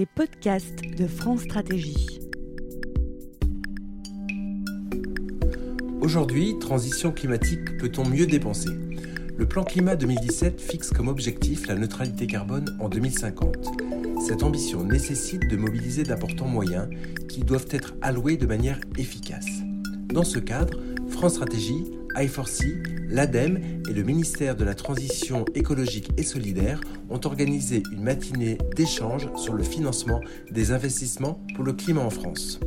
les podcasts de France Stratégie. Aujourd'hui, transition climatique, peut-on mieux dépenser? Le plan climat 2017 fixe comme objectif la neutralité carbone en 2050. Cette ambition nécessite de mobiliser d'importants moyens qui doivent être alloués de manière efficace. Dans ce cadre, France Stratégie, I4C, l'ADEME et le ministère de la Transition écologique et solidaire ont organisé une matinée d'échange sur le financement des investissements pour le climat en France.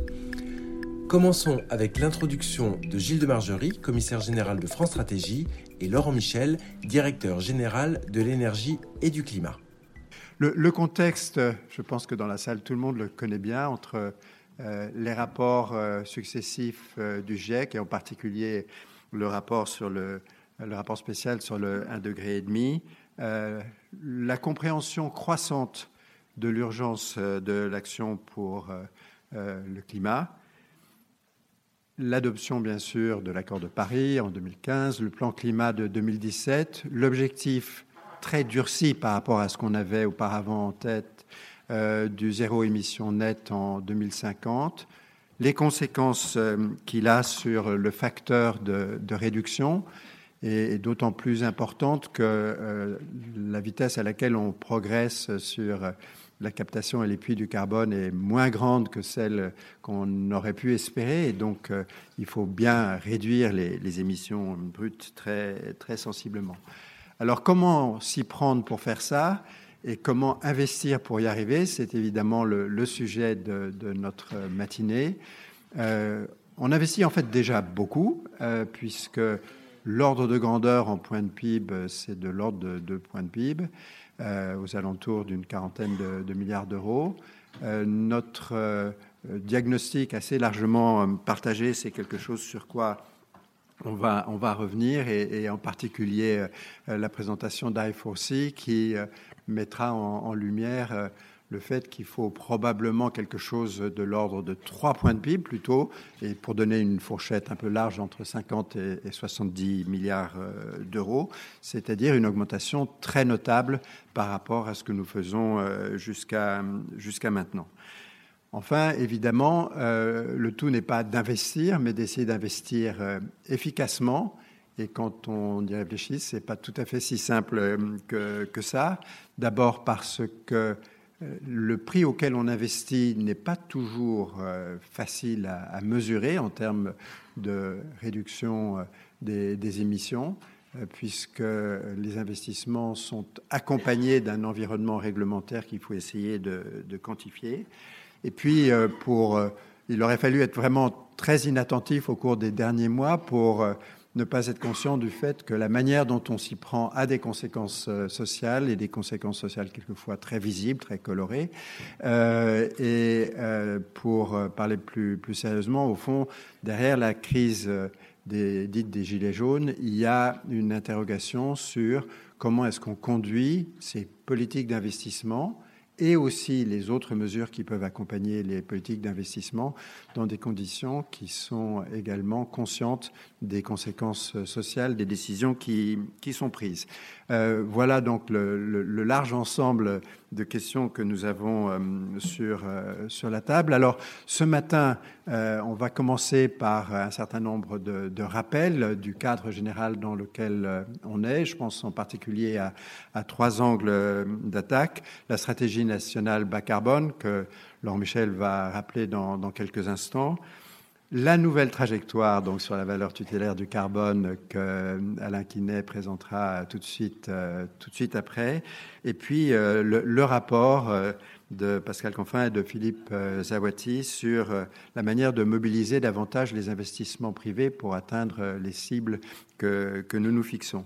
Commençons avec l'introduction de Gilles de Margerie, commissaire général de France Stratégie, et Laurent Michel, directeur général de l'énergie et du climat. Le, contexte, je pense que dans la salle, tout le monde le connaît bien, entre euh, les rapports euh, successifs euh, du GIEC et en particulier le rapport, sur le, le rapport spécial sur le 1,5 degré, demi, la compréhension croissante de l'urgence de l'action pour le climat, l'adoption bien sûr de l'accord de Paris en 2015, le plan climat de 2017, l'objectif très durci par rapport à ce qu'on avait auparavant en tête euh, du zéro émission nette en 2050, les conséquences euh, qu'il a sur le facteur de, réduction est, d'autant plus importante que euh, la vitesse à laquelle on progresse sur la captation et les puits du carbone est moins grande que celle qu'on aurait pu espérer. Donc, il faut bien réduire les, les, émissions brutes très, très sensiblement. Alors comment s'y prendre pour faire ça? Et comment investir pour y arriver C'est évidemment le, sujet de, notre matinée. Euh, on investit en fait déjà beaucoup, euh, puisque l'ordre de grandeur en points de PIB, c'est de l'ordre de 2 points de PIB, euh, aux alentours d'une quarantaine de, milliards d'euros. notre diagnostic assez largement partagé, c'est quelque chose sur quoi on va, revenir et, en particulier la présentation d'I4C qui mettra en, lumière euh, le fait qu'il faut probablement quelque chose de l'ordre de 3 points de PIB plutôt, et pour donner une fourchette un peu large entre 50 et, 70 milliards d'euros, c'est-à-dire une augmentation très notable par rapport à ce que nous faisons jusqu'à jusqu'à maintenant. Enfin, évidemment, euh, le tout n'est pas d'investir, mais d'essayer d'investir euh, efficacement. Et quand on y réfléchit, c'est pas tout à fait si simple euh, que, ça. D'abord parce que le prix auquel on investit n'est pas toujours facile à, mesurer en termes de réduction des, émissions, puisque les investissements sont accompagnés d'un environnement réglementaire qu'il faut essayer de quantifier. Et puis, euh, euh, il aurait fallu être vraiment très inattentif au cours des derniers mois pour euh, ne pas être conscient du fait que la manière dont on s'y prend a des conséquences sociales et des conséquences sociales quelquefois très visibles, très colorées. et pour parler plus, plus sérieusement, au fond, derrière la crise des, dite des Gilets jaunes, il y a une interrogation sur comment est-ce qu'on conduit ces politiques d'investissement et aussi les autres mesures qui peuvent accompagner les politiques d'investissement dans des conditions qui sont également conscientes des conséquences sociales des décisions qui, qui sont prises. Euh, voilà donc le, large ensemble de questions que nous avons euh, sur, euh, sur la table. Alors ce matin, on va commencer par un certain nombre de, rappels du cadre général dans lequel on est. Je pense en particulier à, trois angles d'attaque. La stratégie nationale bas carbone que Laurent Michel va rappeler dans quelques instants la nouvelle trajectoire donc sur la valeur tutélaire du carbone que Alain Quinet présentera tout de suite, euh, tout de suite après, et puis euh, le, rapport euh, de Pascal Confin et de Philippe Zawati sur la manière de mobiliser davantage les investissements privés pour atteindre les cibles que, que nous nous fixons.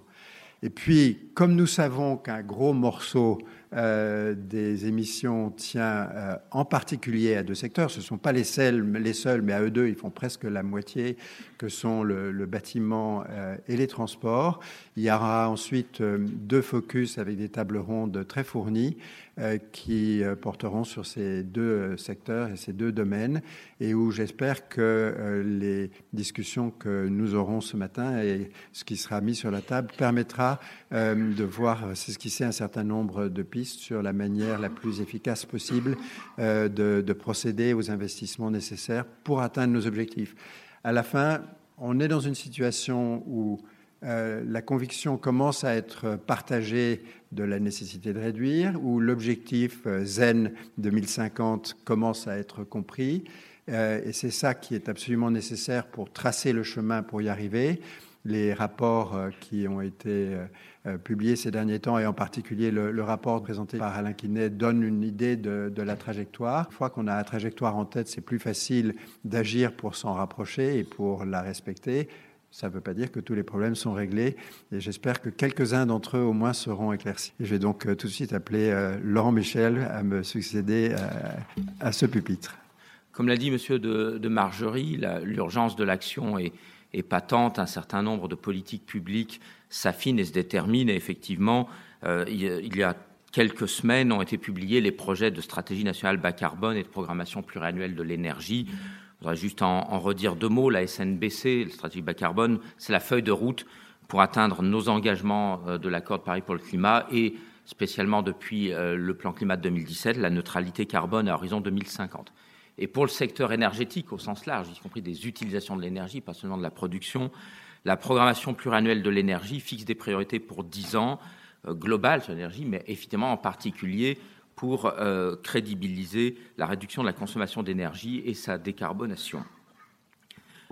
Et puis, comme nous savons qu'un gros morceau euh, des émissions tient euh, en particulier à deux secteurs. Ce ne sont pas les seuls, mais à eux deux, ils font presque la moitié, que sont le, bâtiment euh, et les transports. Il y aura ensuite deux focus avec des tables rondes très fournies qui porteront sur ces deux secteurs et ces deux domaines et où j'espère que les discussions que nous aurons ce matin et ce qui sera mis sur la table permettra de voir s'esquisser un certain nombre de pistes sur la manière la plus efficace possible de, de procéder aux investissements nécessaires pour atteindre nos objectifs. À la fin, on est dans une situation où euh, la conviction commence à être partagée de la nécessité de réduire, où l'objectif euh, ZEN 2050 commence à être compris. Euh, et c'est ça qui est absolument nécessaire pour tracer le chemin pour y arriver. Les rapports qui ont été publiés ces derniers temps, et en particulier le, rapport présenté par Alain Quinet, donnent une idée de, de la trajectoire. Une fois qu'on a la trajectoire en tête, c'est plus facile d'agir pour s'en rapprocher et pour la respecter. Ça ne veut pas dire que tous les problèmes sont réglés et j'espère que quelques-uns d'entre eux au moins seront éclaircis. je vais donc euh, tout de suite appeler euh, Laurent Michel à me succéder euh, à, ce pupitre. Comme l'a dit Monsieur de, Margerie, l'urgence de l'action est, patente. Un certain nombre de politiques publiques s'affinent et se déterminent. Et effectivement, il y a quelques semaines ont été publiés les projets de stratégie nationale bas carbone et de programmation pluriannuelle de l'énergie. Je voudrais juste en, redire deux mots. La SNBC, la stratégie bas carbone, c'est la feuille de route pour atteindre nos engagements euh, de l'accord de Paris pour le climat et spécialement depuis euh, le plan climat de 2017, la neutralité carbone à horizon 2050. Et pour le secteur énergétique au sens large, y compris des utilisations de l'énergie, pas seulement de la production, la programmation pluriannuelle de l'énergie fixe des priorités pour 10 ans euh, globales sur l'énergie, mais évidemment en particulier pour euh, crédibiliser la réduction de la consommation d'énergie et sa décarbonation.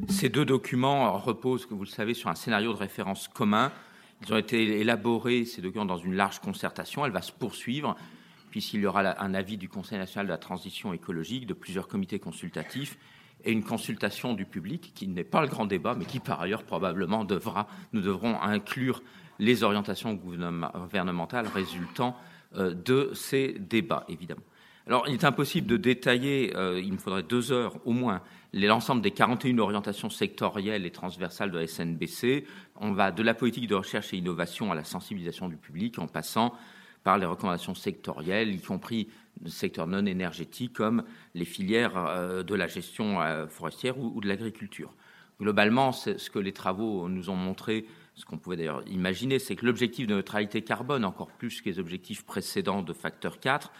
Ces deux documents reposent, comme vous le savez, sur un scénario de référence commun. Ils ont été élaborés, ces documents, dans une large concertation. Elle va se poursuivre, puisqu'il y aura un avis du Conseil national de la transition écologique, de plusieurs comités consultatifs et une consultation du public, qui n'est pas le grand débat, mais qui, par ailleurs, probablement devra, nous devrons inclure les orientations gouvernementales résultant euh, de ces débats, évidemment. Alors, il est impossible de détailler, euh, il me faudrait deux heures au moins, l'ensemble des 41 orientations sectorielles et transversales de la SNBC. On va de la politique de recherche et innovation à la sensibilisation du public, en passant par les recommandations sectorielles, y compris le secteur non énergétique, comme les filières euh, de la gestion forestière ou de l'agriculture. Globalement, ce que les travaux nous ont montré ce qu'on pouvait d'ailleurs imaginer, c'est que l'objectif de neutralité carbone, encore plus que les objectifs précédents de facteur 4,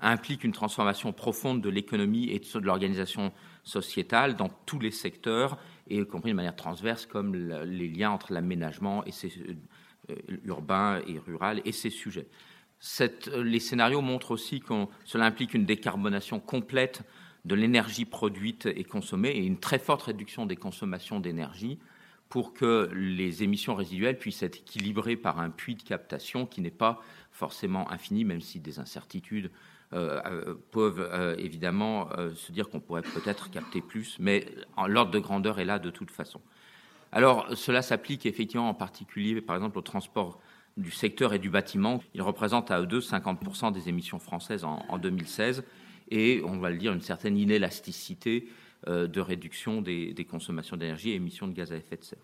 implique une transformation profonde de l'économie et de l'organisation sociétale dans tous les secteurs, et y compris de manière transverse, comme les liens entre l'aménagement euh, urbain et rural et ces sujets. Euh, les scénarios montrent aussi que cela implique une décarbonation complète de l'énergie produite et consommée et une très forte réduction des consommations d'énergie pour que les émissions résiduelles puissent être équilibrées par un puits de captation qui n'est pas forcément infini, même si des incertitudes euh, euh, peuvent évidemment se dire qu'on pourrait peut-être capter plus, mais l'ordre de grandeur est là de toute façon. Alors cela s'applique effectivement en particulier, par exemple, au transport du secteur et du bâtiment. Il représente à eux deux 50% des émissions françaises en, en 2016 et on va le dire une certaine inélasticité euh, de réduction des, consommations d'énergie et émissions de gaz à effet de serre.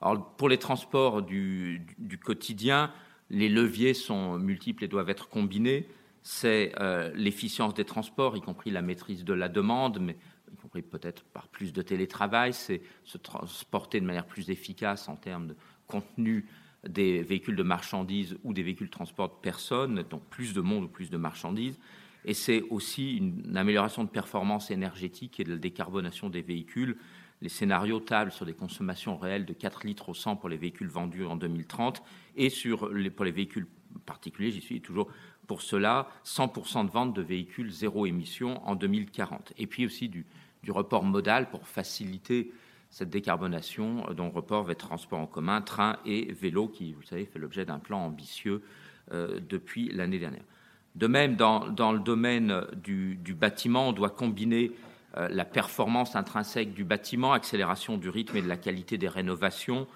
Alors, pour les transports du, quotidien, les leviers sont multiples et doivent être combinés. C'est euh, l'efficience des transports, y compris la maîtrise de la demande, mais y compris peut-être par plus de télétravail, c'est se transporter de manière plus efficace en termes de contenu des véhicules de marchandises ou des véhicules de transport de personnes, donc plus de monde ou plus de marchandises et c'est aussi une, amélioration de performance énergétique et de la décarbonation des véhicules. Les scénarios tablent sur des consommations réelles de 4 litres au 100 pour les véhicules vendus en 2030 et sur les, pour les véhicules particuliers, j'y suis toujours pour cela, 100% de vente de véhicules zéro émission en 2040. Et puis aussi du, du report modal pour faciliter cette décarbonation, dont report vers transport en commun, train et vélo, qui, vous savez, fait l'objet d'un plan ambitieux euh, depuis l'année dernière. De même, dans, le domaine du, bâtiment, on doit combiner euh, la performance intrinsèque du bâtiment, accélération du rythme et de la qualité des rénovations,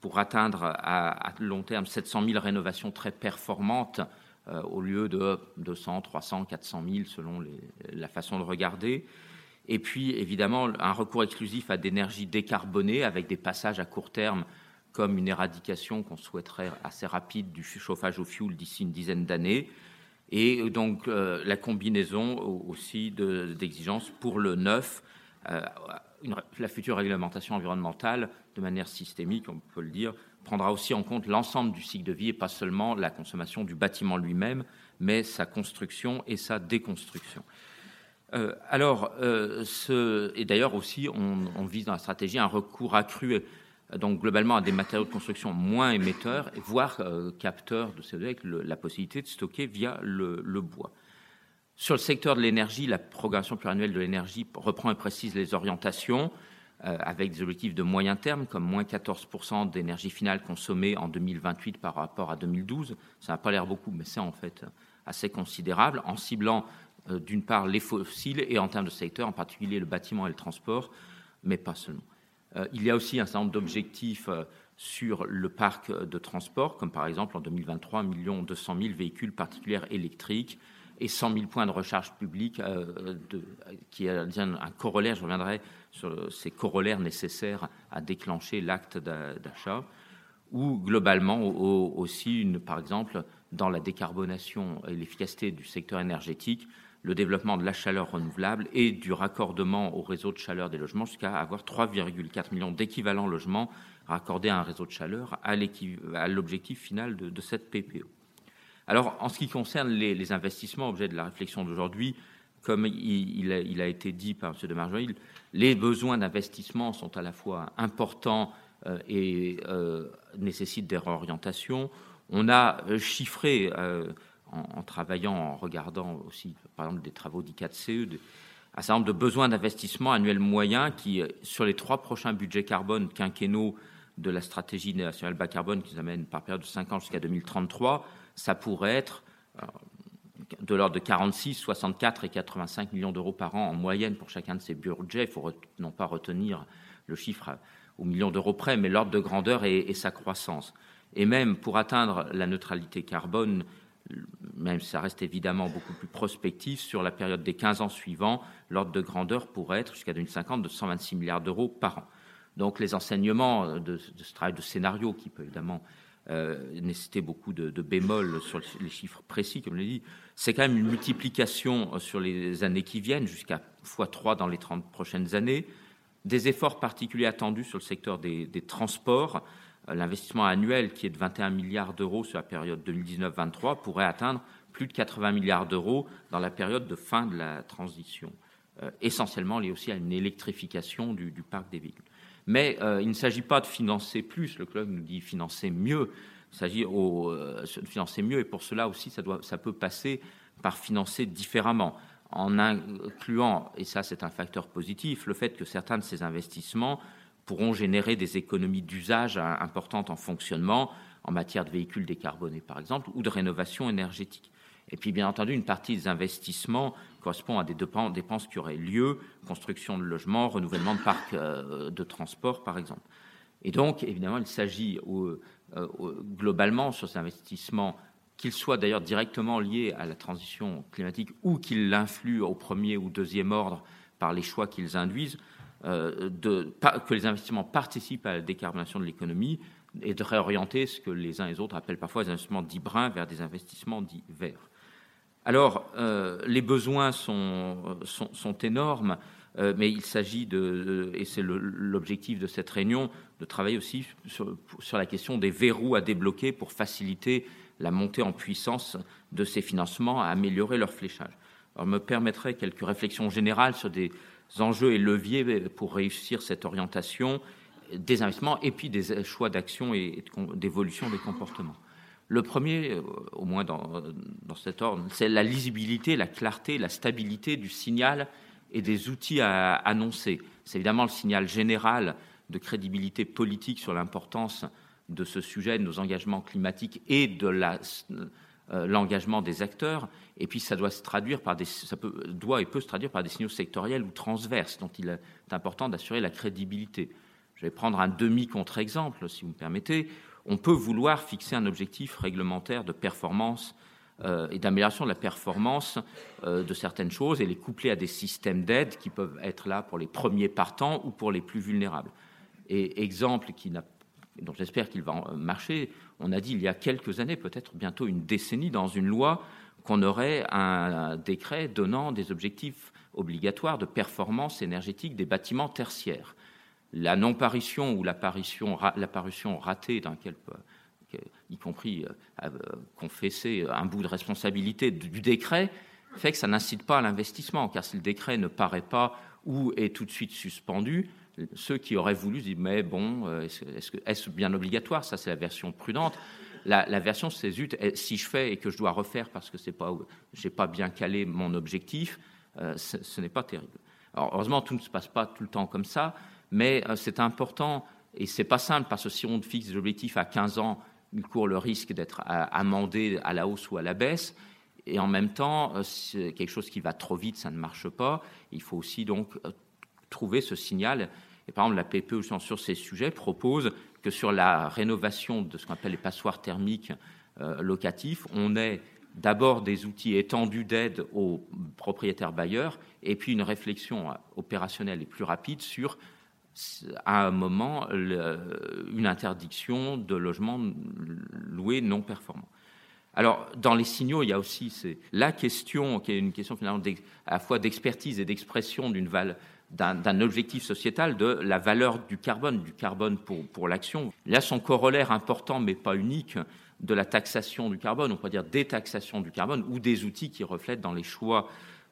pour atteindre à, long terme 700 000 rénovations très performantes euh, au lieu de 200, 300, 400 000 selon la façon de regarder. Et puis, évidemment, un recours exclusif à d'énergie décarbonée avec des passages à court terme comme une éradication qu'on souhaiterait assez rapide du chauffage au fioul d'ici une dizaine d'années, et donc euh, la combinaison aussi d'exigences pour le neuf, euh, la future réglementation environnementale, de manière systémique, on peut le dire, prendra aussi en compte l'ensemble du cycle de vie et pas seulement la consommation du bâtiment lui-même, mais sa construction et sa déconstruction. Euh, alors, euh, et d'ailleurs aussi, on, vise dans la stratégie un recours accru, euh, donc globalement à des matériaux de construction moins émetteurs, voire capteurs de CO2 avec la possibilité de stocker via le, le bois. Sur le secteur de l'énergie, la programmation pluriannuelle de l'énergie reprend et précise les orientations avec des objectifs de moyen terme, comme moins 14% d'énergie finale consommée en 2028 par rapport à 2012. Ça n'a pas l'air beaucoup, mais c'est en fait assez considérable, en ciblant d'une part les fossiles et en termes de secteur, en particulier le bâtiment et le transport, mais pas seulement. Euh, il y a aussi un certain nombre d'objectifs euh, sur le parc de transport, comme par exemple en 2023, 1 200 000 véhicules particuliers électriques et 100 000 points de recharge publique, qui est un corollaire, je reviendrai sur ces corollaires nécessaires à déclencher l'acte d'achat, ou globalement aussi, par exemple, dans la décarbonation et l'efficacité du secteur énergétique, le développement de la chaleur renouvelable et du raccordement au réseau de chaleur des logements jusqu'à avoir 3,4 millions d'équivalents logements raccordés à un réseau de chaleur à l'objectif final de, cette PPE. Alors, en ce qui concerne les, investissements, objet de la réflexion d'aujourd'hui, comme il, a, été dit par M. de Marjorie, les besoins d'investissement sont à la fois importants euh, et euh, nécessitent des réorientations. On a euh, en, travaillant, en regardant aussi, par exemple, des travaux d'ICATCE, un certain nombre de besoins d'investissement annuels moyens qui, sur les trois prochains budgets carbone quinquennaux de la stratégie nationale bas carbone qui nous amène par période de 5 ans jusqu'à 2033, ça pourrait être euh, de l'ordre de 46, 64 et 85 millions d'euros par an en moyenne pour chacun de ces budgets. Il faut non pas retenir le chiffre au million d'euros près, mais l'ordre de grandeur et, sa croissance. Et même pour atteindre la neutralité carbone, même ça reste évidemment beaucoup plus prospectif, sur la période des 15 ans suivants, l'ordre de grandeur pourrait être jusqu'à 2050 de 126 milliards d'euros par an. Donc les enseignements de, ce travail de scénario, qui peut évidemment euh, nécessiter beaucoup de, bémols sur les chiffres précis, comme je l'ai dit, c'est quand même une multiplication sur les années qui viennent, jusqu'à x3 dans les 30 prochaines années, des efforts particuliers attendus sur le secteur des transports, l'investissement annuel qui est de 21 milliards d'euros sur la période 2019-23 pourrait atteindre plus de 80 milliards d'euros dans la période de fin de la transition, euh, essentiellement lié aussi à une électrification du, parc des véhicules. Mais euh, il ne s'agit pas de financer plus, le club nous dit financer mieux, il s'agit euh, de financer mieux. Et pour cela aussi ça, ça peut passer par financer différemment. En incluant, et ça c'est un facteur positif, le fait que certains de ces investissements pourront générer des économies d'usage importantes en fonctionnement, en matière de véhicules décarbonés par exemple, ou de rénovation énergétique. Et puis, bien entendu, une partie des investissements correspond à des dépenses qui auraient lieu, construction de logements, renouvellement de parcs euh, de transport, par exemple. Et donc, évidemment, il s'agit euh, globalement sur ces investissements, qu'ils soient d'ailleurs directement liés à la transition climatique ou qu'ils l'influent au premier ou deuxième ordre par les choix qu'ils induisent, de, que les investissements participent à la décarbonation de l'économie et de réorienter ce que les uns et les autres appellent parfois des investissements dits bruns vers des investissements dits verts. Alors, euh, les besoins sont, sont, énormes, euh, mais il s'agit de, et c'est l'objectif de cette réunion, de travailler aussi sur, la question des verrous à débloquer pour faciliter la montée en puissance de ces financements, à améliorer leur fléchage. Alors, me permettrait quelques réflexions générales sur des enjeux et leviers pour réussir cette orientation des investissements et puis des choix d'action et d'évolution des comportements. Le premier, euh, au moins dans, cet ordre, c'est la lisibilité, la clarté, la stabilité du signal et des outils à annoncer. C'est évidemment le signal général de crédibilité politique sur l'importance de ce sujet, de nos engagements climatiques et de la l'engagement des acteurs, et puis ça doit se traduire par ça peut, doit et peut se traduire par des signaux sectoriels ou transverses, dont il est important d'assurer la crédibilité. Je vais prendre un demi-contre-exemple, si vous me permettez. On peut vouloir fixer un objectif réglementaire de performance euh, et d'amélioration de la performance euh, de certaines choses et les coupler à des systèmes d'aide qui peuvent être là pour les premiers partants ou pour les plus vulnérables. Et exemple donc j'espère qu'il va marcher. On a dit il y a quelques années, peut-être bientôt une décennie, dans une loi, qu'on aurait un, décret donnant des objectifs obligatoire de performance énergétique des bâtiments tertiaires. La non-parution ou l'apparition, ratée d'un y compris euh, euh, confesser un bout de responsabilité du décret, fait que ça n'incite pas à l'investissement, car si le décret ne paraît pas ou est tout de suite suspendu, ceux qui auraient voulu disent mais bon, euh, est-ce bien obligatoire? Ça, c'est la version prudente. La, version, c'est zut, si je fais et que je dois refaire parce que c'est pas, j'ai pas bien calé mon objectif, euh, ce, n'est pas terrible. Alors, heureusement, tout ne se passe pas tout le temps comme ça, mais euh, c'est important et c'est pas simple parce que si on fixe des objectifs à 15 ans, il court le risque d'être amendé à la hausse ou à la baisse. Et en même temps, quelque chose qui va trop vite, ça ne marche pas. Il faut aussi donc trouver ce signal par exemple, la PPE, sur ces sujets, propose que sur la rénovation de ce qu'on appelle les passoires thermiques euh, locatifs, on ait d'abord des outils étendus d'aide aux propriétaires bailleurs et puis une réflexion opérationnelle et plus rapide sur à un moment une interdiction de logements loués non performants. Alors, dans les signaux, il y a aussi la question, qui est une question finalement à la fois d'expertise et d'expression d'une valeur d'un objectif sociétal de la valeur du carbone, du carbone pour, pour l'action. A son corollaire important, mais pas unique, de la taxation du carbone, on pourrait dire détaxation du carbone, ou des outils qui reflètent dans les choix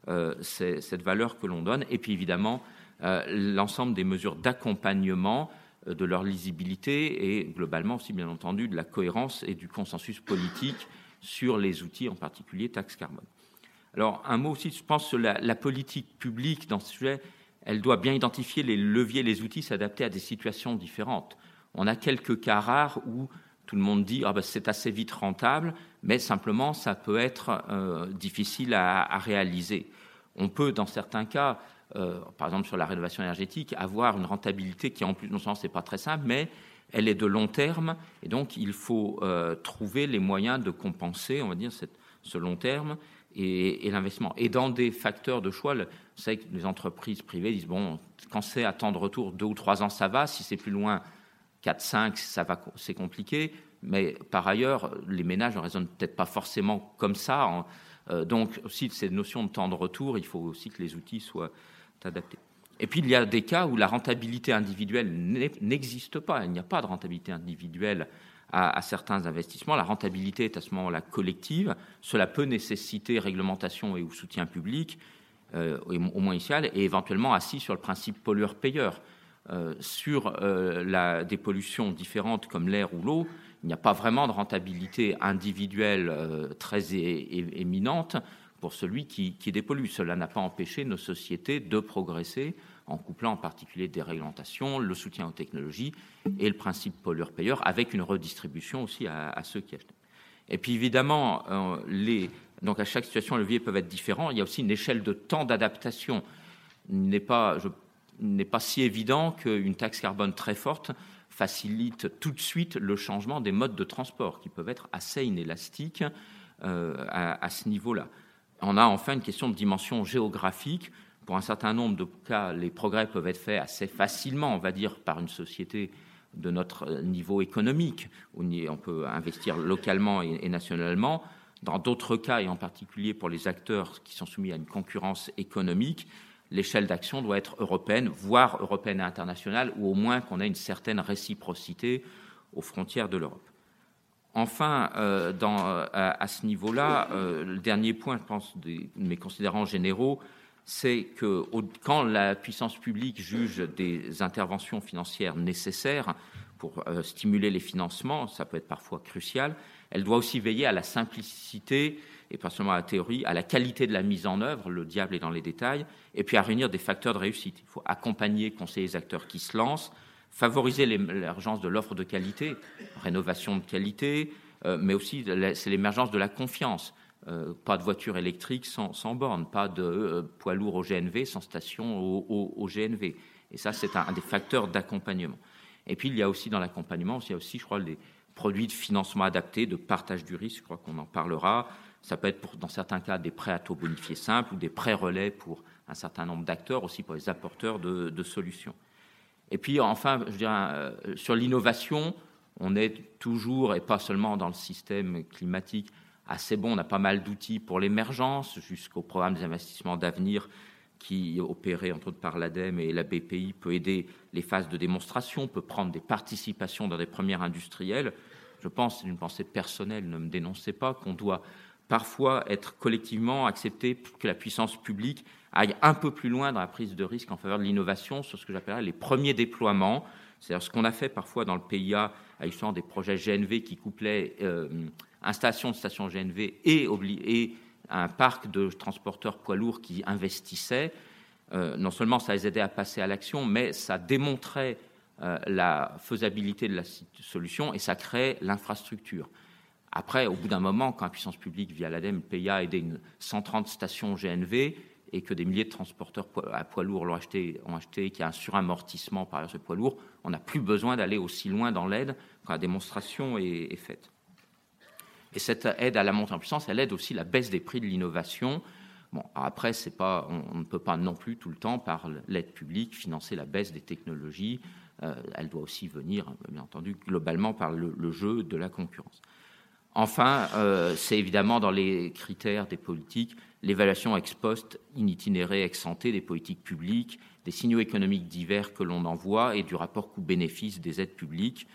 euh, cette valeur que l'on donne. Et puis évidemment, euh, l'ensemble des mesures d'accompagnement euh, de leur lisibilité et globalement aussi, bien entendu, de la cohérence et du consensus politique sur les outils, en particulier taxe carbone. Alors, un mot aussi, je pense, sur la politique publique dans ce sujet elle doit bien identifier les leviers, les outils, s'adapter à des situations différentes. On a quelques cas rares où tout le monde dit ah ben, c'est assez vite rentable, mais simplement ça peut être euh, difficile à, réaliser. On peut, dans certains cas, euh, par exemple sur la rénovation énergétique, avoir une rentabilité qui en plus non seulement c'est pas très simple, mais elle est de long terme, et donc il faut euh, trouver les moyens de compenser, on va dire, ce long terme et, l'investissement. Et dans des facteurs de choix, savez que les entreprises privées disent bon, quand c'est à temps de retour deux ou trois ans, ça va. Si c'est plus loin, 4, 5, ça va, c'est compliqué. Mais par ailleurs, les ménages ne raisonnent peut-être pas forcément comme ça. Euh, donc aussi ces notions de temps de retour, il faut aussi que les outils soient adaptés. Et puis il y a des cas où la rentabilité individuelle n'existe pas. Il n'y a pas de rentabilité individuelle à, certains investissements. La rentabilité est à ce moment-là collective. Cela peut nécessiter réglementation et ou soutien public, euh, au moins initial, et éventuellement assis sur le principe pollueur-payeur. Euh, sur euh, la, des pollutions différentes comme l'air ou l'eau, il n'y a pas vraiment de rentabilité individuelle très éminente pour celui qui, qui dépollue. Cela n'a pas empêché nos sociétés de progresser en couplant en particulier des réglementations, le soutien aux technologies et le principe pollueur-payeur, avec une redistribution aussi à, ceux qui achètent. Et puis évidemment, euh, les, donc à chaque situation, les leviers peuvent être différents. Il y a aussi une échelle de temps d'adaptation. N'est pas, n'est pas si évident qu'une taxe carbone très forte facilite tout de suite le changement des modes de transport, qui peuvent être assez inélastiques euh, à ce niveau-là. On a enfin une question de dimension géographique pour un certain nombre de cas, les progrès peuvent être faits assez facilement, on va dire, par une société de notre niveau économique, où on peut investir localement et nationalement. Dans d'autres cas, et en particulier pour les acteurs qui sont soumis à une concurrence économique, l'échelle d'action doit être européenne, voire européenne et internationale, ou au moins qu'on ait une certaine réciprocité aux frontières de l'Europe. Enfin, euh, euh, à, ce niveau-là, euh, le dernier point, je pense, de mes considérants généraux, c'est que quand la puissance publique juge des interventions financières nécessaires pour euh, stimuler les financements, ça peut être parfois crucial, elle doit aussi veiller à la simplicité et pas seulement à la théorie, à la qualité de la mise en œuvre, le diable est dans les détails, et puis à réunir des facteurs de réussite. Il faut accompagner, conseiller les acteurs qui se lancent, favoriser l'émergence de l'offre de qualité, rénovation de qualité, euh, mais aussi c'est l'émergence de la confiance. Euh, pas de voiture électrique sans, borne, pas de euh, poids lourd au GNV sans station au, GNV. Et ça, c'est un, des facteurs d'accompagnement. Et puis, il y a aussi dans l'accompagnement, il y a aussi, je crois, les produits de financement adaptés, de partage du risque, je crois qu'on en parlera. Ça peut être, dans certains cas, des prêts à taux bonifiés simples ou des prêts relais pour un certain nombre d'acteurs, aussi pour les apporteurs de, solutions. Et puis, enfin, je dirais, euh, sur l'innovation, on est toujours, et pas seulement dans le système climatique, assez bon. On a pas mal d'outils pour l'émergence, jusqu'au programme des investissements d'avenir qui opéré entre autres par l'ADEME et la BPI peut aider les phases de démonstration, peut prendre des participations dans des premières industrielles. Je pense, c'est une pensée personnelle, ne me dénoncez pas, qu'on doit parfois être collectivement accepté que la puissance publique aille un peu plus loin dans la prise de risque en faveur de l'innovation sur ce que j'appellerais les premiers déploiements. C'est-à-dire ce qu'on a fait parfois dans le PIA avec des projets GNV qui couplaient euh, installation de stations GNV et, un parc de transporteurs poids lourds qui investissaient. Euh, non seulement ça les aidait à passer à l'action, mais ça démontrait euh, la faisabilité de la solution et ça crée l'infrastructure. Après, au bout d'un moment, quand la puissance publique, via l'ADEME, PIA, a aidé une 130 stations GNV et que des milliers de transporteurs à poids lourds l'ont acheté, ont acheté, qu'il y a un suramortissement par ce poids lourd, on n'a plus besoin d'aller aussi loin dans l'aide quand la démonstration est, est faite. Et cette aide à la montée en puissance, elle aide aussi la baisse des prix de l'innovation. Bon, après, c'est pas, on, ne peut pas non plus tout le temps, par l'aide publique, financer la baisse des technologies. Euh, elle doit aussi venir, bien entendu, globalement par le, jeu de la concurrence. Enfin, euh, c'est évidemment dans les critères des politiques l'évaluation ex post, in itinéré, ex santé des politiques publiques, des signaux économiques divers que l'on envoie et du rapport coût-bénéfice des aides publiques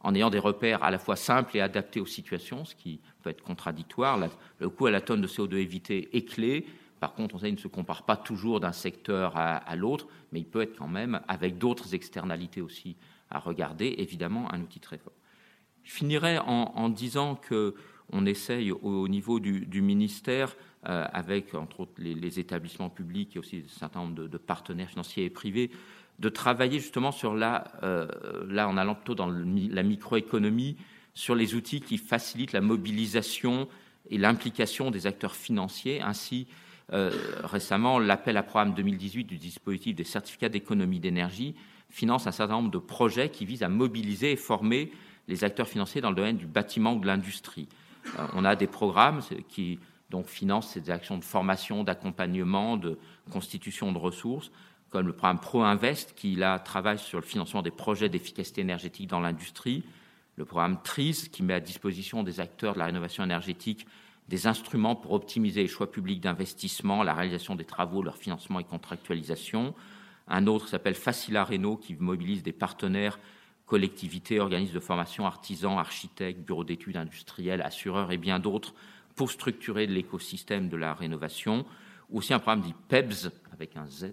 en ayant des repères à la fois simples et adaptés aux situations, ce qui peut être contradictoire. le coût à la tonne de CO2 évité est clé. Par contre, on sait, il ne se compare pas toujours d'un secteur à, l'autre, mais il peut être quand même, avec d'autres externalités aussi à regarder, évidemment un outil très fort. Je finirai en, disant que on essaye au, niveau du, ministère, avec entre autres les, établissements publics et aussi un certain nombre de partenaires financiers et privés, de travailler justement sur la, euh, là en allant plutôt dans la microéconomie, sur les outils qui facilitent la mobilisation et l'implication des acteurs financiers. Ainsi, euh, récemment, l'appel à programme 2018 du dispositif des certificats d'économie d'énergie finance un certain nombre de projets qui visent à mobiliser et former les acteurs financiers dans le domaine du bâtiment ou de l'industrie. Euh, on a des programmes qui donc financent ces actions de formation, d'accompagnement, de constitution de ressources comme le programme Pro-Invest, qui là travaille sur le financement des projets d'efficacité énergétique dans l'industrie, le programme TRIS, qui met à disposition des acteurs de la rénovation énergétique des instruments pour optimiser les choix publics d'investissement, la réalisation des travaux, leur financement et contractualisation. Un autre s'appelle Facila Reno, qui mobilise des partenaires, collectivités, organismes de formation, artisans, architectes, bureaux d'études industriels, assureurs et bien d'autres pour structurer l'écosystème de la rénovation aussi un programme dit PEBS, avec un Z,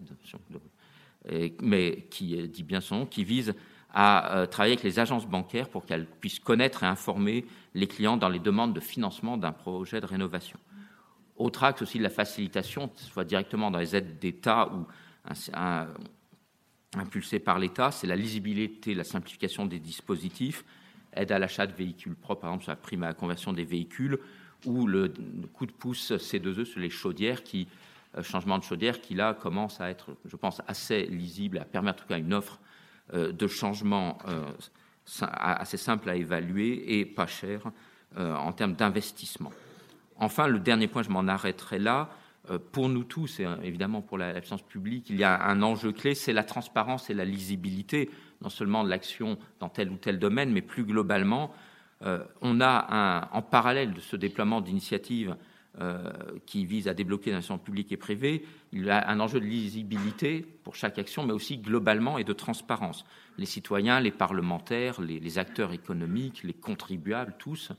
mais qui dit bien son nom, qui vise à euh, travailler avec les agences bancaires pour qu'elles puissent connaître et informer les clients dans les demandes de financement d'un projet de rénovation. Autre axe aussi de la facilitation, soit directement dans les aides d'État ou impulsées par l'État, c'est la lisibilité, la simplification des dispositifs, aide à l'achat de véhicules propres, par exemple sur la prime à la conversion des véhicules, ou le coup de pouce C2E sur les chaudières qui euh, changement de chaudière qui là commence à être, je pense, assez lisible, à permettre en tout cas une offre euh, de changement euh, assez simple à évaluer et pas cher en termes d'investissement. Enfin, le dernier point, je m'en arrêterai là. Pour nous tous, et évidemment pour la, puissance publique, il y a un enjeu clé, c'est la transparence et la lisibilité, non seulement de l'action dans tel ou tel domaine, mais plus globalement, on a en parallèle de ce déploiement d'initiatives euh, qui vise à débloquer l'investissement public et privé, un enjeu de lisibilité pour chaque action, mais aussi globalement et de transparence. Les citoyens, les parlementaires, les, acteurs économiques, les contribuables, tous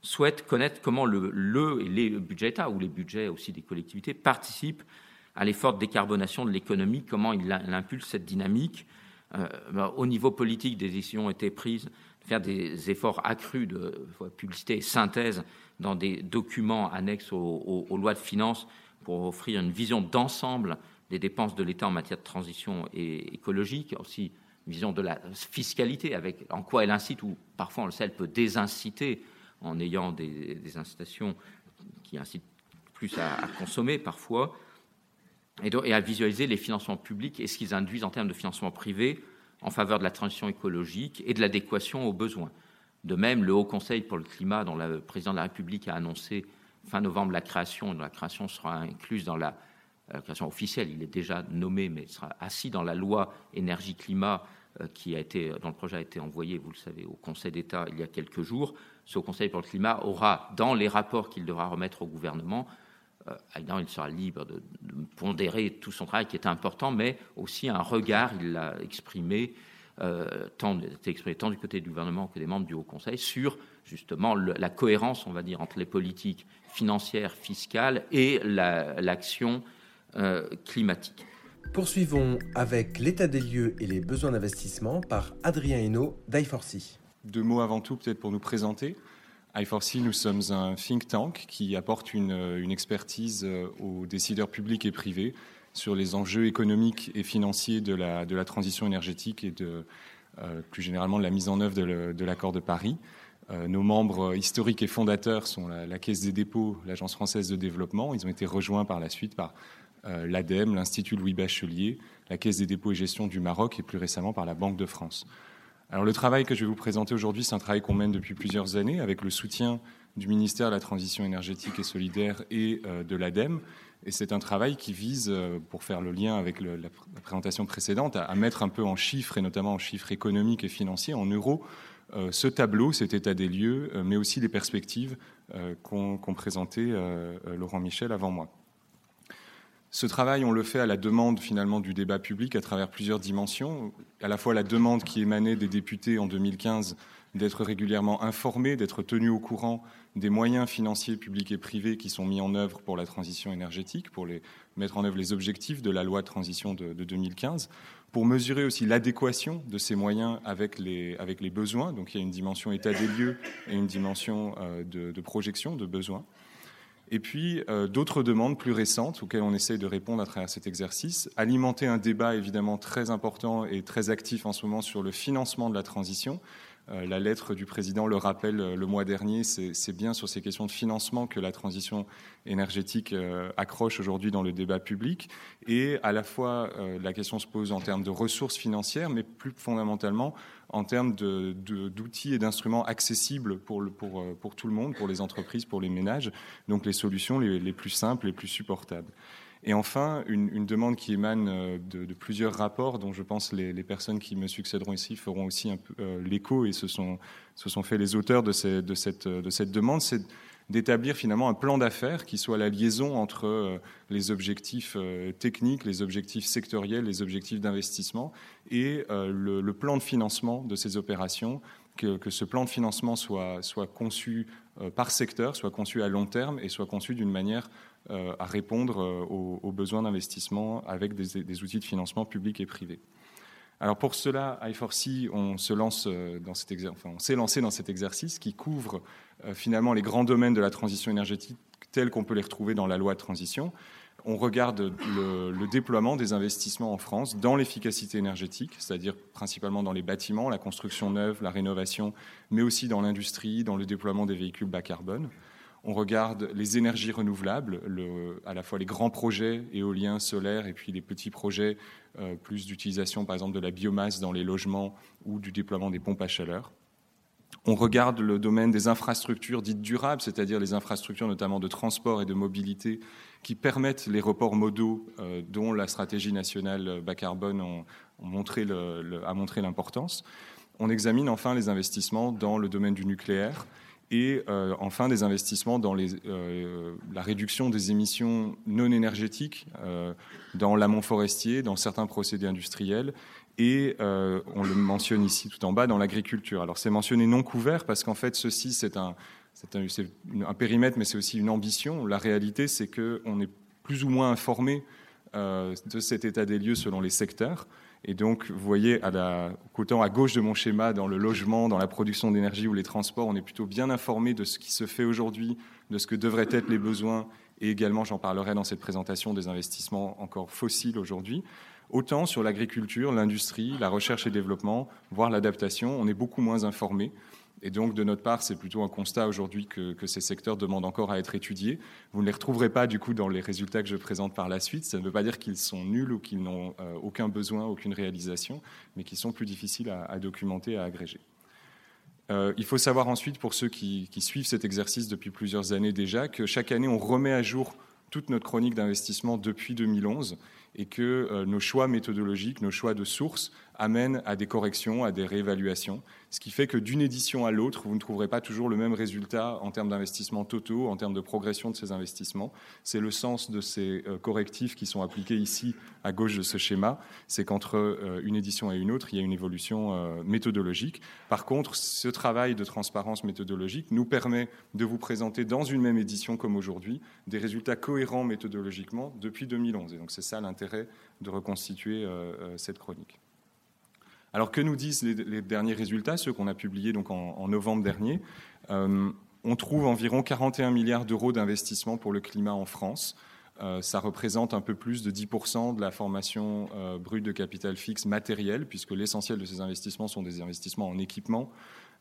souhaitent connaître comment le, le les budgets ou les budgets aussi des collectivités participent à l'effort de décarbonation de l'économie, comment il, impulse cette dynamique. Euh, au niveau politique, des décisions ont été prises faire des efforts accrus de publicité et synthèse dans des documents annexes aux, lois de finances pour offrir une vision d'ensemble des dépenses de l'État en matière de transition écologique, aussi une vision de la fiscalité, avec en quoi elle incite ou parfois on le sait, elle peut désinciter en ayant des, incitations qui incitent plus à, consommer parfois, et, et, à visualiser les financements publics et ce qu'ils induisent en termes de financement privé en faveur de la transition écologique et de l'adéquation aux besoins. De même, le Haut Conseil pour le climat, dont le président de la République a annoncé fin novembre la création, dont la création sera incluse dans la, euh, création officielle, il est déjà nommé, mais sera assis dans la loi énergie-climat euh, qui a été, dont le projet a été envoyé, vous le savez, au Conseil d'État il y a quelques jours. Ce Haut Conseil pour le climat aura, dans les rapports qu'il devra remettre au gouvernement, évidemment, il sera libre de, pondérer tout son travail qui est important, mais aussi un regard, il l'a exprimé, tant, exprimé tant du côté du gouvernement que des membres du Haut Conseil, sur justement la cohérence, on va dire, entre les politiques financières, fiscales et l'action climatique. Poursuivons avec l'état des lieux et les besoins d'investissement par Adrien Hainaut d'I4C. Deux mots avant tout peut-être pour nous présenter. I4C, nous sommes un think tank qui apporte une, expertise euh, aux décideurs publics et privés sur les enjeux économiques et financiers de la, transition énergétique et euh, plus généralement de la mise en œuvre de l'accord de, Paris. Euh, nos membres historiques et fondateurs sont la, Caisse des dépôts, l'Agence française de développement. Ils ont été rejoints par la suite par euh, l'ADEME, l'Institut Louis Bachelier, la Caisse des dépôts et gestion du Maroc et plus récemment par la Banque de France. Alors le travail que je vais vous présenter aujourd'hui, c'est un travail qu'on mène depuis plusieurs années avec le soutien du ministère de la Transition énergétique et solidaire et euh, de l'ADEME. Et c'est un travail qui vise, euh, pour faire le lien avec la, présentation précédente, à, mettre un peu en chiffres, et notamment en chiffres économiques et financiers, en euros, ce tableau, cet état des lieux, mais aussi les perspectives qu'ont Laurent Michel avant moi. Ce travail, on le fait à la demande finalement du débat public à travers plusieurs dimensions. À la fois la demande qui émanait des députés en 2015 d'être régulièrement informés, d'être tenus au courant des moyens financiers publics et privés qui sont mis en œuvre pour la transition énergétique, pour mettre en œuvre les objectifs de la loi de transition de, 2015, pour mesurer aussi l'adéquation de ces moyens avec les, besoins. Donc il y a une dimension état des lieux et une dimension euh, de, de projection de besoins. Et puis euh, d'autres demandes plus récentes auxquelles on essaye de répondre à travers cet exercice. Alimenter un débat évidemment très important et très actif en ce moment sur le financement de la transition. Euh, la lettre du président le rappelle euh, le mois dernier, c'est bien sur ces questions de financement que la transition énergétique accroche aujourd'hui dans le débat public. Et à la fois, la question se pose en termes de ressources financières, mais plus fondamentalement en termes d'outils et d'instruments accessibles pour, tout le monde, pour les entreprises, pour les ménages, donc les solutions les, plus simples, les plus supportables. Et enfin, une, demande qui émane euh, de, plusieurs rapports dont je pense les, les, personnes qui me succéderont ici feront aussi euh, l'écho et se sont, se sont fait les auteurs de, cette, de cette demande, c'est d'établir finalement un plan d'affaires qui soit la liaison entre euh, les objectifs techniques, les objectifs sectoriels, les objectifs d'investissement et euh, le, plan de financement de ces opérations, que, ce plan de financement soit, soit conçu par secteur, soit conçu à long terme et soit conçu d'une manière à répondre aux, besoins d'investissement avec des, outils de financement publics et privés. Alors pour cela, I4C, on se lance dans cet enfin, on s'est lancé dans cet exercice qui couvre euh, finalement les grands domaines de la transition énergétique tels qu'on peut les retrouver dans la loi de transition. On regarde le, déploiement des investissements en France dans l'efficacité énergétique, c'est-à-dire principalement dans les bâtiments, la construction neuve, la rénovation, mais aussi dans l'industrie, dans le déploiement des véhicules bas carbone. On regarde les énergies renouvelables, à la fois les grands projets éoliens, solaires, et puis les petits projets euh, plus d'utilisation, par exemple, de la biomasse dans les logements ou du déploiement des pompes à chaleur. On regarde le domaine des infrastructures dites durables, c'est-à-dire les infrastructures notamment de transport et de mobilité qui permettent les reports modaux euh, dont la stratégie nationale bas carbone a montré l'importance. On examine enfin les investissements dans le domaine du nucléaire et euh, enfin des investissements dans euh, la réduction des émissions non énergétiques dans l'amont forestier, dans certains procédés industriels et euh, on le mentionne ici tout en bas dans l'agriculture. Alors c'est mentionné non couvert parce qu'en fait ceci c'est un, un, périmètre mais c'est aussi une ambition. La réalité c'est qu'on est plus ou moins informé euh, de cet état des lieux selon les secteurs. Et donc, vous voyez, à la, autant à gauche de mon schéma, dans le logement, dans la production d'énergie ou les transports, on est plutôt bien informé de ce qui se fait aujourd'hui, de ce que devraient être les besoins, et également, j'en parlerai dans cette présentation, des investissements encore fossiles aujourd'hui. Autant sur l'agriculture, l'industrie, la recherche et développement, voire l'adaptation, on est beaucoup moins informé. Et donc, de notre part, c'est plutôt un constat aujourd'hui que, ces secteurs demandent encore à être étudiés. Vous ne les retrouverez pas, du coup, dans les résultats que je présente par la suite. Ça ne veut pas dire qu'ils sont nuls ou qu'ils n'ont euh, aucun besoin, aucune réalisation, mais qu'ils sont plus difficiles à, documenter, à agréger. Euh, il faut savoir ensuite, pour ceux qui, qui, suivent cet exercice depuis plusieurs années déjà, que chaque année, on remet à jour toute notre chronique d'investissement depuis 2011 et que nos choix méthodologiques, nos choix de sources amènent à des corrections, à des réévaluations ce qui fait que d'une édition à l'autre, vous ne trouverez pas toujours le même résultat en termes d'investissements totaux, en termes de progression de ces investissements. C'est le sens de ces euh, correctifs qui sont appliqués ici à gauche de ce schéma, c'est qu'entre euh, une édition et une autre, il y a une évolution euh, méthodologique. Par contre, ce travail de transparence méthodologique nous permet de vous présenter dans une même édition comme aujourd'hui des résultats cohérents méthodologiquement depuis 2011. Et donc c'est ça l'intérêt de reconstituer cette chronique. Alors que nous disent les, derniers résultats, ceux qu'on a publiés donc en, novembre dernier euh, On trouve environ 41 milliards d'euros d'investissement pour le climat en France. Euh, ça représente un peu plus de 10% de la formation euh, brute de capital fixe matériel, puisque l'essentiel de ces investissements sont des investissements en équipement.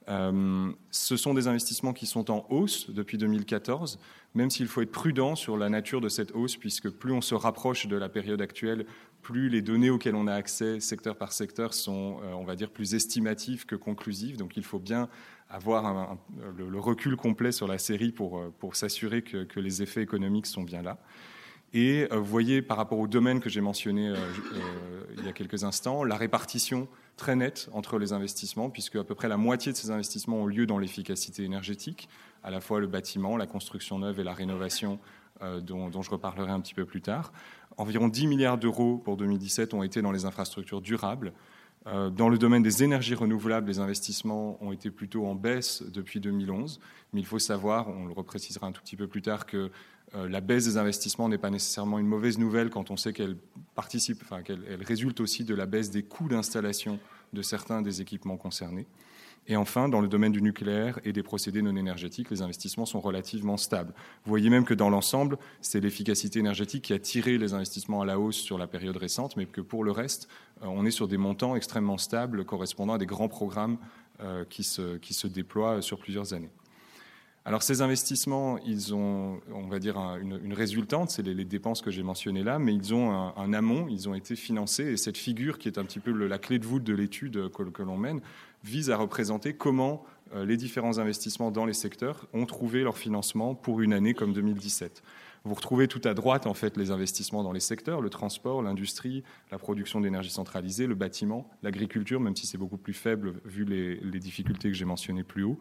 Ce sont des investissements qui sont en hausse depuis 2014, même s'il faut être prudent sur la nature de cette hausse, puisque plus on se rapproche de la période actuelle, plus les données auxquelles on a accès secteur par secteur sont, euh, on va dire, plus estimatives que conclusives. Donc il faut bien avoir le, recul complet sur la série pour, euh, s'assurer que, les effets économiques sont bien là. Et euh, vous voyez, par rapport au domaine que j'ai mentionné il y a quelques instants, la répartition très nette entre les investissements, puisque à peu près la moitié de ces investissements ont lieu dans l'efficacité énergétique, à la fois le bâtiment, la construction neuve et la rénovation, dont, dont, je reparlerai un petit peu plus tard. Environ 10 milliards d'euros pour 2017 ont été dans les infrastructures durables. Euh, dans le domaine des énergies renouvelables, les investissements ont été plutôt en baisse depuis 2011, mais il faut savoir, on le reprécisera un tout petit peu plus tard, que euh, la baisse des investissements n'est pas nécessairement une mauvaise nouvelle quand on sait qu'elle résulte aussi de la baisse des coûts d'installation de certains des équipements concernés. Et enfin, dans le domaine du nucléaire et des procédés non énergétiques, les investissements sont relativement stables. Vous voyez même que dans l'ensemble, c'est l'efficacité énergétique qui a tiré les investissements à la hausse sur la période récente, mais que pour le reste, euh, on est sur des montants extrêmement stables correspondant à des grands programmes euh, qui se déploient sur plusieurs années. Alors ces investissements, ils ont, on va dire, une, résultante, c'est les, dépenses que j'ai mentionnées là, mais ils ont un, amont, ils ont été financés, et cette figure qui est un petit peu la clé de voûte de l'étude que l'on mène, vise à représenter comment euh, les différents investissements dans les secteurs ont trouvé leur financement pour une année comme 2017. Vous retrouvez tout à droite en fait les investissements dans les secteurs, le transport, l'industrie, la production d'énergie centralisée, le bâtiment, l'agriculture, même si c'est beaucoup plus faible vu les, difficultés que j'ai mentionnées plus haut.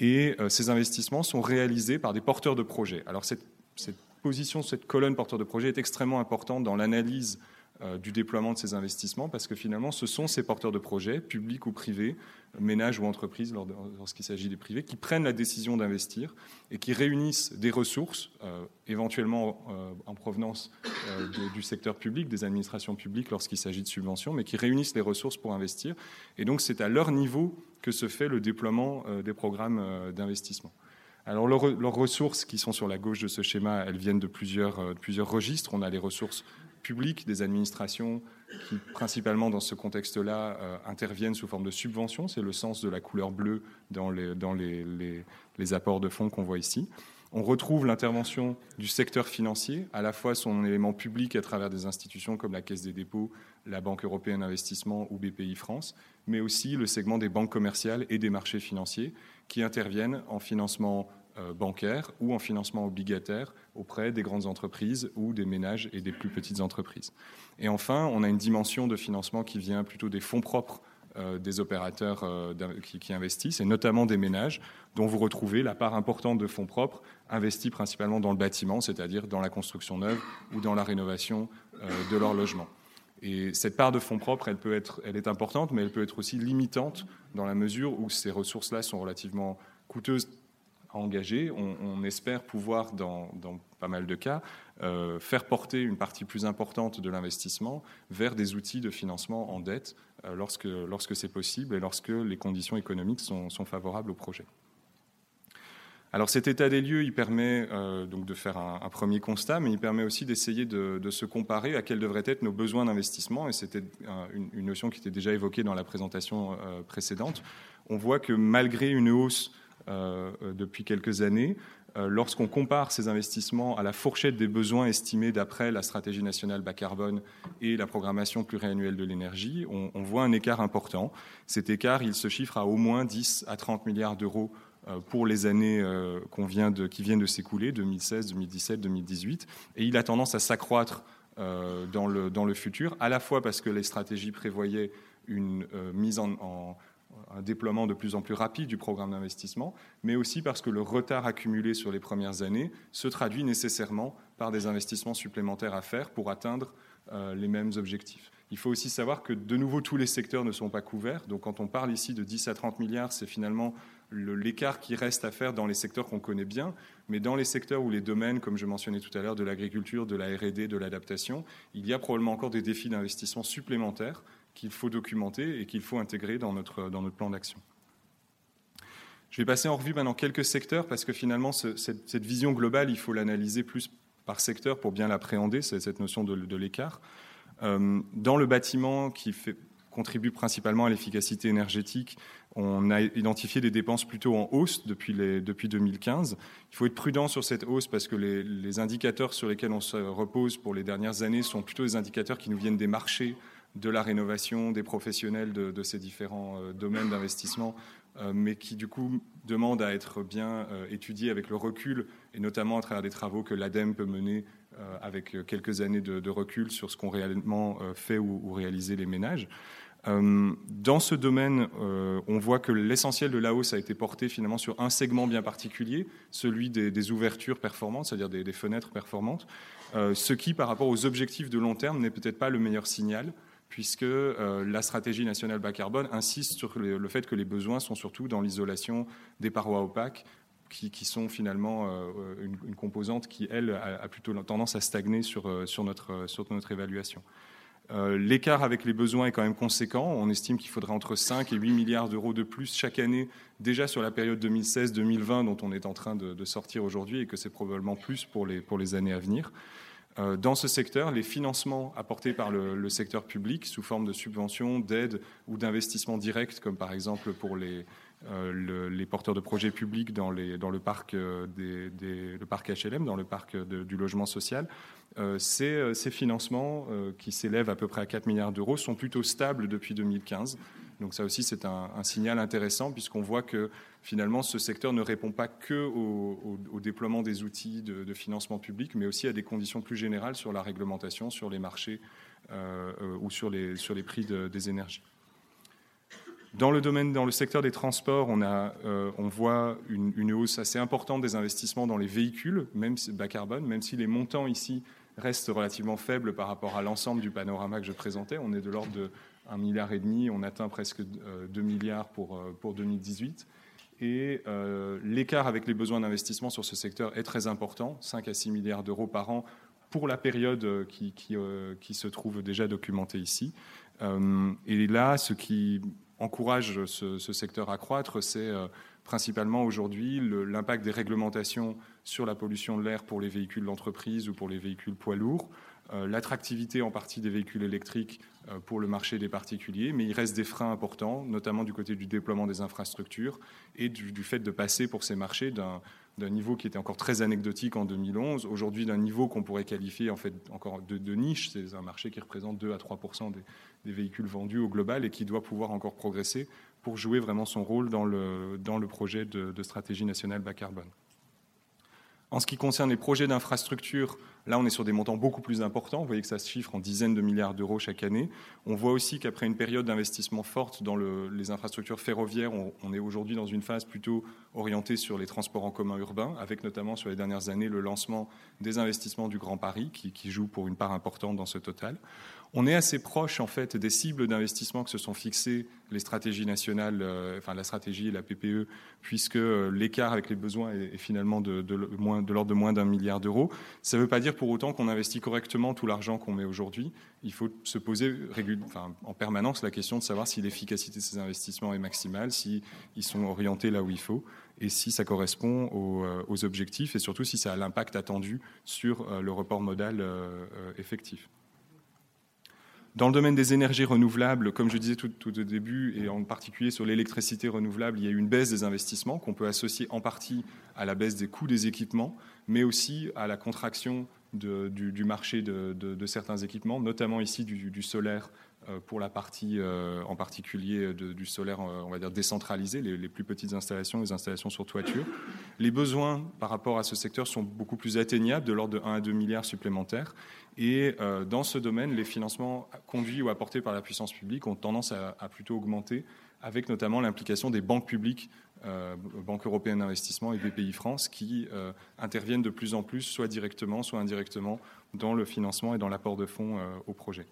Et euh, ces investissements sont réalisés par des porteurs de projets. Alors cette, cette position, cette colonne porteur de projet est extrêmement importante dans l'analyse du déploiement de ces investissements, parce que finalement, ce sont ces porteurs de projets, publics ou privés, ménages ou entreprises, lorsqu'il s'agit des privés, qui prennent la décision d'investir et qui réunissent des ressources, euh, éventuellement euh, en provenance du secteur public, des administrations publiques lorsqu'il s'agit de subventions, mais qui réunissent les ressources pour investir. Et donc, c'est à leur niveau que se fait le déploiement des programmes d'investissement. Alors leurs, ressources qui sont sur la gauche de ce schéma, elles viennent de plusieurs, plusieurs registres. On a les ressources publiques, des administrations qui, principalement dans ce contexte-là, euh, interviennent sous forme de subventions. C'est le sens de la couleur bleue dans les, apports de fonds qu'on voit ici. On retrouve l'intervention du secteur financier, à la fois son élément public à travers des institutions comme la Caisse des dépôts, la Banque européenne d'investissement ou BPI France, mais aussi le segment des banques commerciales et des marchés financiers qui interviennent en financement bancaire ou en financement obligataire auprès des grandes entreprises ou des ménages et des plus petites entreprises. Et enfin, on a une dimension de financement qui vient plutôt des fonds propres euh, des opérateurs euh, qui, investissent, et notamment des ménages, dont vous retrouvez la part importante de fonds propres investis principalement dans le bâtiment, c'est-à-dire dans la construction neuve ou dans la rénovation de leur logement. Et cette part de fonds propres, elle, peut être, elle est importante, mais elle peut être aussi limitante dans la mesure où ces ressources-là sont relativement coûteuses engagé. On, espère pouvoir, dans, pas mal de cas, euh, faire porter une partie plus importante de l'investissement vers des outils de financement en dette euh, lorsque, c'est possible et lorsque les conditions économiques sont, favorables au projet. Alors cet état des lieux, permet euh, donc de faire un, premier constat, mais il permet aussi d'essayer de, se comparer à quels devraient être nos besoins d'investissement. Et c'était une, notion qui était déjà évoquée dans la présentation précédente. On voit que malgré une hausse depuis quelques années. Euh, lorsqu'on compare ces investissements à la fourchette des besoins estimés d'après la stratégie nationale bas carbone et la programmation pluriannuelle de l'énergie, on, voit un écart important. Cet écart, il se chiffre à au moins 10 à 30 milliards d'euros euh, pour les années vient de, qui viennent de s'écouler, 2016, 2017, 2018, et il a tendance à s'accroître dans, le, dans le futur, à la fois parce que les stratégies prévoyaient une mise en, un déploiement de plus en plus rapide du programme d'investissement, mais aussi parce que le retard accumulé sur les premières années se traduit nécessairement par des investissements supplémentaires à faire pour atteindre les mêmes objectifs. Il faut aussi savoir que de nouveau tous les secteurs ne sont pas couverts. Donc quand on parle ici de 10 à 30 milliards, c'est finalement l'écart qui reste à faire dans les secteurs qu'on connaît bien, mais dans les secteurs où les domaines, comme je mentionnais tout à l'heure, de l'agriculture, de la R&D, de l'adaptation, il y a probablement encore des défis d'investissement supplémentaires qu'il faut documenter et qu'il faut intégrer dans notre, dans notre plan d'action. Je vais passer en revue maintenant quelques secteurs parce que finalement, cette, vision globale, il faut l'analyser plus par secteur pour bien l'appréhender, cette notion de l'écart. Euh, dans le bâtiment qui contribue principalement à l'efficacité énergétique, on a identifié des dépenses plutôt en hausse depuis, les, depuis 2015. Il faut être prudent sur cette hausse parce que les, indicateurs sur lesquels on se repose pour les dernières années sont plutôt des indicateurs qui nous viennent des marchés, de la rénovation, des professionnels de, ces différents euh, domaines d'investissement, euh, mais qui du coup demandent à être bien étudiés avec le recul et notamment à travers des travaux que l'ADEME peut mener euh, avec quelques années de, recul sur ce qu'ont réellement euh, fait ou, réalisé les ménages. Euh, dans ce domaine, on voit que l'essentiel de la hausse a été porté finalement sur un segment bien particulier, celui des, ouvertures performantes, c'est-à-dire des, fenêtres performantes, ce qui, par rapport aux objectifs de long terme, n'est peut-être pas le meilleur signal, puisque la stratégie nationale bas carbone insiste sur le, fait que les besoins sont surtout dans l'isolation des parois opaques, qui, sont finalement euh, une, composante qui, elle, a, plutôt tendance à stagner sur, euh, notre, euh, sur notre évaluation. L'écart avec les besoins est quand même conséquent. On estime qu'il faudra entre 5 et 8 milliards d'euros de plus chaque année, déjà sur la période 2016-2020 dont on est en train de, sortir aujourd'hui et que c'est probablement plus pour les, pour les années à venir. Dans ce secteur, les financements apportés par le, secteur public sous forme de subventions, d'aides ou d'investissements directs, comme par exemple pour les, euh, porteurs de projets publics dans, le, parc euh, parc HLM, dans le parc du logement social. Euh, ces, financements, qui s'élèvent à peu près à 4 milliards d'euros, sont plutôt stables depuis 2015. Donc ça aussi, c'est un, signal intéressant puisqu'on voit que finalement, ce secteur ne répond pas que au, déploiement des outils de, financement public, mais aussi à des conditions plus générales sur la réglementation, sur les marchés ou sur les, sur les prix des énergies. Dans le domaine, dans le secteur des transports, on, a, euh, on voit une, hausse assez importante des investissements dans les véhicules, même bas carbone, même si les montants ici restent relativement faibles par rapport à l'ensemble du panorama que je présentais. On est de l'ordre de 1,5 milliard et demi, on atteint presque 2 euh, milliards pour, euh, pour 2018. Et l'écart avec les besoins d'investissement sur ce secteur est très important, 5 à 6 milliards d'euros par an pour la période qui, qui, qui, se trouve déjà documentée ici. et là, ce qui encourage ce, secteur à croître, c'est euh, principalement aujourd'hui l'impact des réglementations sur la pollution de l'air pour les véhicules d'entreprise ou pour les véhicules poids lourds, euh, l'attractivité en partie des véhicules électriques euh, pour le marché des particuliers, mais il reste des freins importants, notamment du côté du déploiement des infrastructures et du fait de passer pour ces marchés d'un niveau qui était encore très anecdotique en 2011, aujourd'hui d'un niveau qu'on pourrait qualifier en fait encore de, niche. C'est un marché qui représente 2 à 3% des, véhicules vendus au global et qui doit pouvoir encore progresser pour jouer vraiment son rôle dans le, dans le projet de stratégie nationale bas carbone. En ce qui concerne les projets d'infrastructure, là on est sur des montants beaucoup plus importants. Vous voyez que ça se chiffre en dizaines de milliards d'euros chaque année. On voit aussi qu'après une période d'investissement forte dans les infrastructures ferroviaires, on, est aujourd'hui dans une phase plutôt orientée sur les transports en commun urbains, avec notamment sur les dernières années le lancement des investissements du Grand Paris, qui, qui joue pour une part importante dans ce total. On est assez proche en fait des cibles d'investissement que se sont fixées les stratégies nationales, euh, enfin la stratégie et la PPE, puisque euh, l'écart avec les besoins est, finalement de, l'ordre de moins d'un milliard d'euros. Ça ne veut pas dire pour autant qu'on investit correctement tout l'argent qu'on met aujourd'hui. Il faut se poser en permanence la question de savoir si l'efficacité de ces investissements est maximale, s'ils sont orientés là où il faut et si ça correspond aux, euh, aux objectifs et surtout si ça a l'impact attendu sur le report modal effectif. Dans le domaine des énergies renouvelables, comme je disais tout, au début, et en particulier sur l'électricité renouvelable, il y a eu une baisse des investissements qu'on peut associer en partie à la baisse des coûts des équipements, mais aussi à la contraction du, marché de, certains équipements, notamment ici du, solaire pour la partie en particulier du solaire, on va dire décentralisé, les, plus petites installations, les installations sur toiture. Les besoins par rapport à ce secteur sont beaucoup plus atteignables, de l'ordre de 1 à 2 milliards supplémentaires. Et dans ce domaine, les financements conduits ou apportés par la puissance publique ont tendance à, plutôt augmenter, avec notamment l'implication des banques publiques euh, Banque européenne d'investissement et BPI France, qui euh, interviennent de plus en plus, soit directement, soit indirectement, dans le financement et dans l'apport de fonds euh, au projet.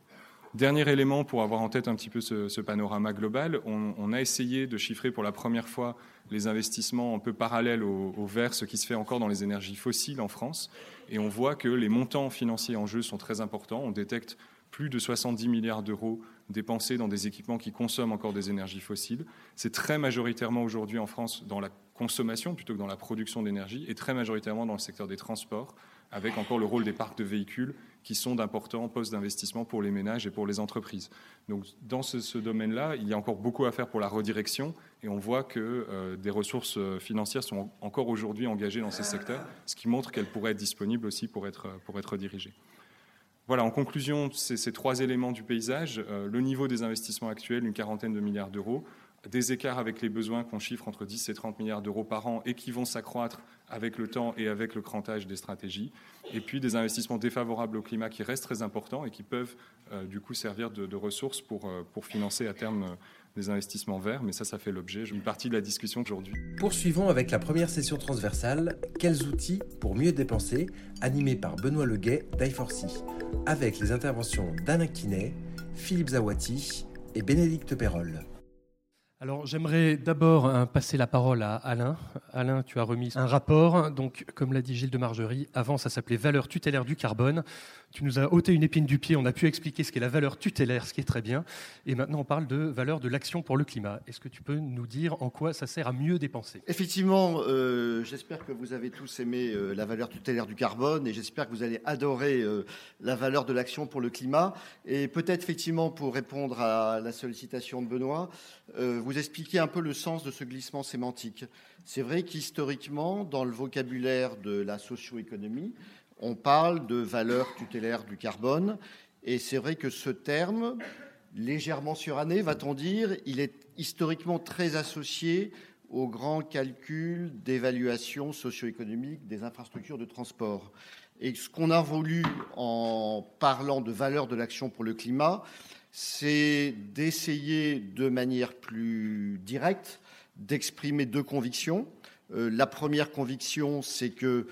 Dernier élément pour avoir en tête un petit peu ce, panorama global, on, a essayé de chiffrer pour la première fois les investissements un peu parallèles au, vert, ce qui se fait encore dans les énergies fossiles en France. Et on voit que les montants financiers en jeu sont très importants. On détecte plus de 70 milliards d'euros dépensés dans des équipements qui consomment encore des énergies fossiles. C'est très majoritairement aujourd'hui en France dans la consommation plutôt que dans la production d'énergie et très majoritairement dans le secteur des transports, avec encore le rôle des parcs de véhicules qui sont d'importants postes d'investissement pour les ménages et pour les entreprises. Donc dans ce, domaine-là, il y a encore beaucoup à faire pour la redirection et on voit que euh, des ressources financières sont encore aujourd'hui engagées dans ces secteurs, ce qui montre qu'elles pourraient être disponibles aussi pour être, pour être dirigées. Voilà, en conclusion, ces trois éléments du paysage. Euh, le niveau des investissements actuels, une quarantaine de milliards d'euros. Des écarts avec les besoins qu'on chiffre entre 10 et 30 milliards d'euros par an et qui vont s'accroître avec le temps et avec le crantage des stratégies. Et puis des investissements défavorables au climat qui restent très importants et qui peuvent euh, du coup servir de, ressources pour, euh, pour financer à terme des investissements verts, mais ça, ça fait l'objet d'une partie de la discussion aujourd'hui. Poursuivons avec la première session transversale Quels outils pour mieux dépenser? Animée par Benoît Leguet d'I4C, avec les interventions d'Alain Quinet, Philippe Zawati et Bénédicte Perrol. Alors j'aimerais d'abord hein, passer la parole à Alain. Alain, tu as remis un rapport, donc comme l'a dit Gilles de Margerie, avant ça s'appelait valeur tutélaire du carbone. Tu nous as ôté une épine du pied, on a pu expliquer ce qu'est la valeur tutélaire, ce qui est très bien. Et maintenant on parle de valeur de l'action pour le climat. Est-ce que tu peux nous dire en quoi ça sert à mieux dépenser? Effectivement, euh, j'espère que vous avez tous aimé euh, la valeur tutélaire du carbone et j'espère que vous allez adorer euh, la valeur de l'action pour le climat. Et peut-être effectivement pour répondre à la sollicitation de Benoît, vous expliquer un peu le sens de ce glissement sémantique. C'est vrai qu'historiquement, dans le vocabulaire de la socio-économie, on parle de valeur tutélaire du carbone, et c'est vrai que ce terme, légèrement suranné, va-t-on dire, il est historiquement très associé aux grands calculs d'évaluation socio-économique des infrastructures de transport. Et ce qu'on a voulu en parlant de valeur de l'action pour le climat, c'est d'essayer de manière plus directe d'exprimer deux convictions. Euh, la première conviction, c'est que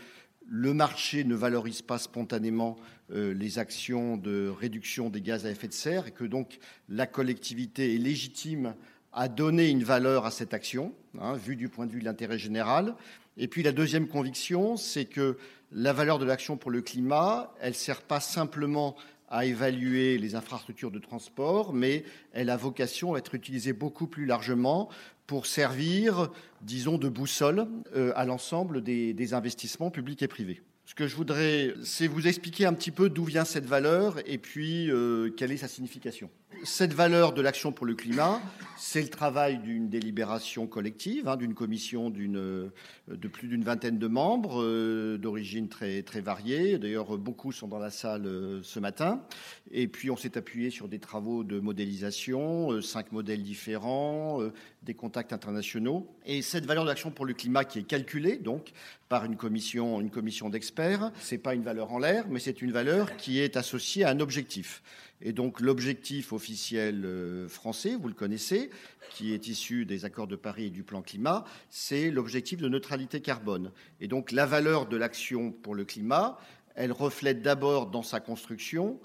le marché ne valorise pas spontanément euh, les actions de réduction des gaz à effet de serre et que donc la collectivité est légitime à donner une valeur à cette action, hein, vu du point de vue de l'intérêt général. Et puis la deuxième conviction, c'est que la valeur de l'action pour le climat, elle ne sert pas simplement à évaluer les infrastructures de transport, mais elle a vocation à être utilisée beaucoup plus largement pour servir, disons, de boussole euh, à l'ensemble des, investissements publics et privés. Ce que je voudrais, c'est vous expliquer un petit peu d'où vient cette valeur et puis euh, quelle est sa signification cette valeur de l'action pour le climat, c'est le travail d'une délibération collective, hein, d'une commission d'une, de plus d'une vingtaine de membres, euh, d'origine très, très variée. D'ailleurs, beaucoup sont dans la salle euh, ce matin. Et puis, on s'est appuyé sur des travaux de modélisation, euh, cinq modèles différents, des contacts internationaux. Et cette valeur de l'action pour le climat qui est calculée, donc, par une commission, une commission d'experts, c'est pas une valeur en l'air, mais c'est une valeur qui est associée à un objectif. Et donc l'objectif officiel euh, français, vous le connaissez, qui est issu des accords de Paris et du plan climat, c'est l'objectif de neutralité carbone. Et donc la valeur de l'action pour le climat, elle reflète d'abord dans sa construction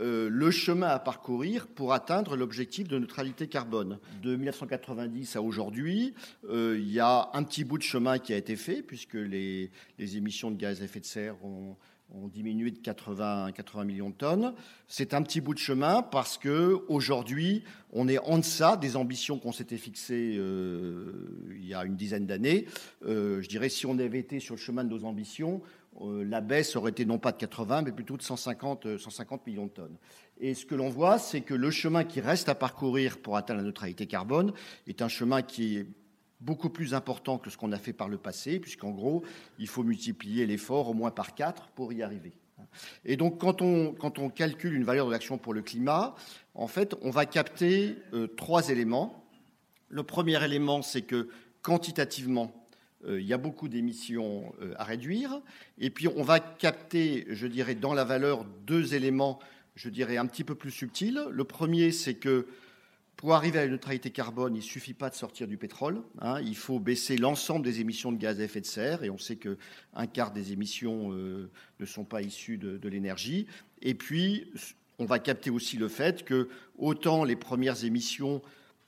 euh, le chemin à parcourir pour atteindre l'objectif de neutralité carbone. De 1990 à aujourd'hui, euh, il y a un petit bout de chemin qui a été fait, puisque les, émissions de gaz à effet de serre ont, diminué de 80, 80 millions de tonnes. C'est un petit bout de chemin parce que aujourd'hui, on est en deçà des ambitions qu'on s'était fixées euh, il y a une dizaine d'années. Je dirais si on avait été sur le chemin de nos ambitions, la baisse aurait été non pas de 80, mais plutôt de 150, 150 millions de tonnes. Et ce que l'on voit, c'est que le chemin qui reste à parcourir pour atteindre la neutralité carbone est un chemin qui est beaucoup plus important que ce qu'on a fait par le passé, puisqu'en gros, il faut multiplier l'effort au moins par quatre pour y arriver. Et donc, quand on, calcule une valeur de l'action pour le climat, en fait, on va capter euh, trois éléments. Le premier élément, c'est que quantitativement, euh, il y a beaucoup d'émissions euh, à réduire. Et puis, on va capter, je dirais, dans la valeur, deux éléments, je dirais, un petit peu plus subtils. Le premier, c'est que pour arriver à la neutralité carbone, il ne suffit pas de sortir du pétrole. Hein. il faut baisser l'ensemble des émissions de gaz à effet de serre. Et on sait qu'un quart des émissions euh, ne sont pas issues de, de l'énergie. Et puis, on va capter aussi le fait que autant les premières émissions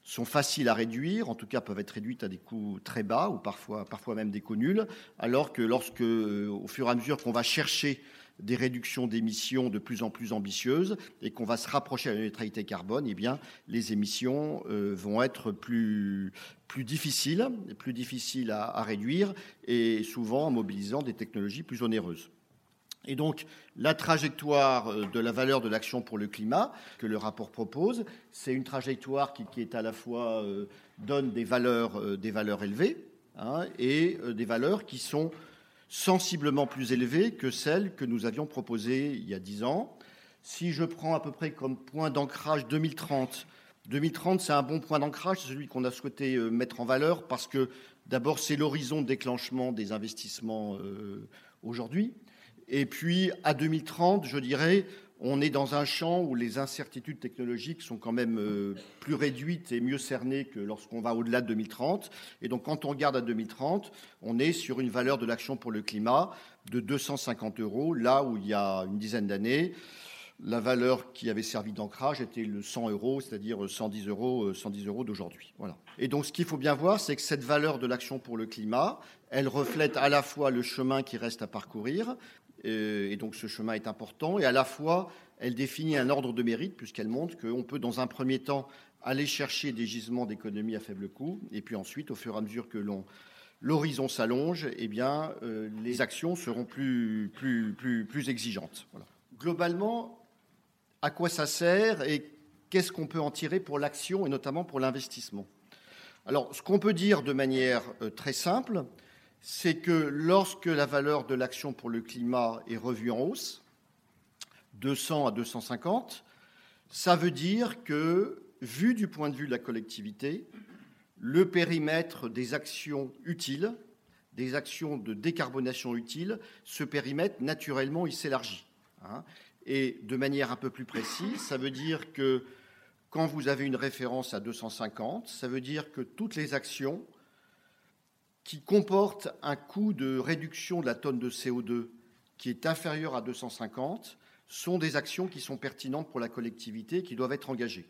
sont faciles à réduire, en tout cas peuvent être réduites à des coûts très bas ou parfois, même des coûts nuls, alors que lorsque, euh, au fur et à mesure qu'on va chercher des réductions d'émissions de plus en plus ambitieuses et qu'on va se rapprocher à la neutralité carbone, eh bien, les émissions euh, vont être plus, difficiles, plus difficiles à réduire et souvent en mobilisant des technologies plus onéreuses. Et donc, la trajectoire euh, de la valeur de l'action pour le climat que le rapport propose, c'est une trajectoire qui, est à la fois euh, donne des valeurs, euh, élevées hein, et des valeurs qui sont sensiblement plus élevées que celles que nous avions proposées il y a dix ans. Si je prends à peu près comme point d'ancrage 2030, 2030 c'est un bon point d'ancrage, c'est celui qu'on a souhaité mettre en valeur parce que d'abord c'est l'horizon de déclenchement des investissements aujourd'hui. Et puis à 2030, je dirais, on est dans un champ où les incertitudes technologiques sont quand même euh, plus réduites et mieux cernées que lorsqu'on va au-delà de 2030. Et donc, quand on regarde à 2030, on est sur une valeur de l'action pour le climat de 250 euros, là où il y a une dizaine d'années, la valeur qui avait servi d'ancrage était le 100 euros, c'est-à-dire 110 euros, 110 euros d'aujourd'hui. Voilà. Et donc, ce qu'il faut bien voir, c'est que cette valeur de l'action pour le climat, elle reflète à la fois le chemin qui reste à parcourir, et donc ce chemin est important, et à la fois elle définit un ordre de mérite, puisqu'elle montre qu'on peut dans un premier temps aller chercher des gisements d'économie à faible coût, et puis ensuite, au fur et à mesure que l'horizon s'allonge, eh bien, euh, les actions seront plus, plus, plus, plus exigeantes. Globalement, à quoi ça sert et qu'est-ce qu'on peut en tirer pour l'action et notamment pour l'investissement? Alors, ce qu'on peut dire de manière euh, très simple, c'est que lorsque la valeur de l'action pour le climat est revue en hausse, 200 à 250, ça veut dire que, vu du point de vue de la collectivité, le périmètre des actions utiles, des actions de décarbonation utiles, ce périmètre, naturellement, il s'élargit. Hein. Et de manière un peu plus précise, ça veut dire que quand vous avez une référence à 250, ça veut dire que toutes les actions qui comporte un coût de réduction de la tonne de CO2 qui est inférieur à 250 sont des actions qui sont pertinentes pour la collectivité et qui doivent être engagées.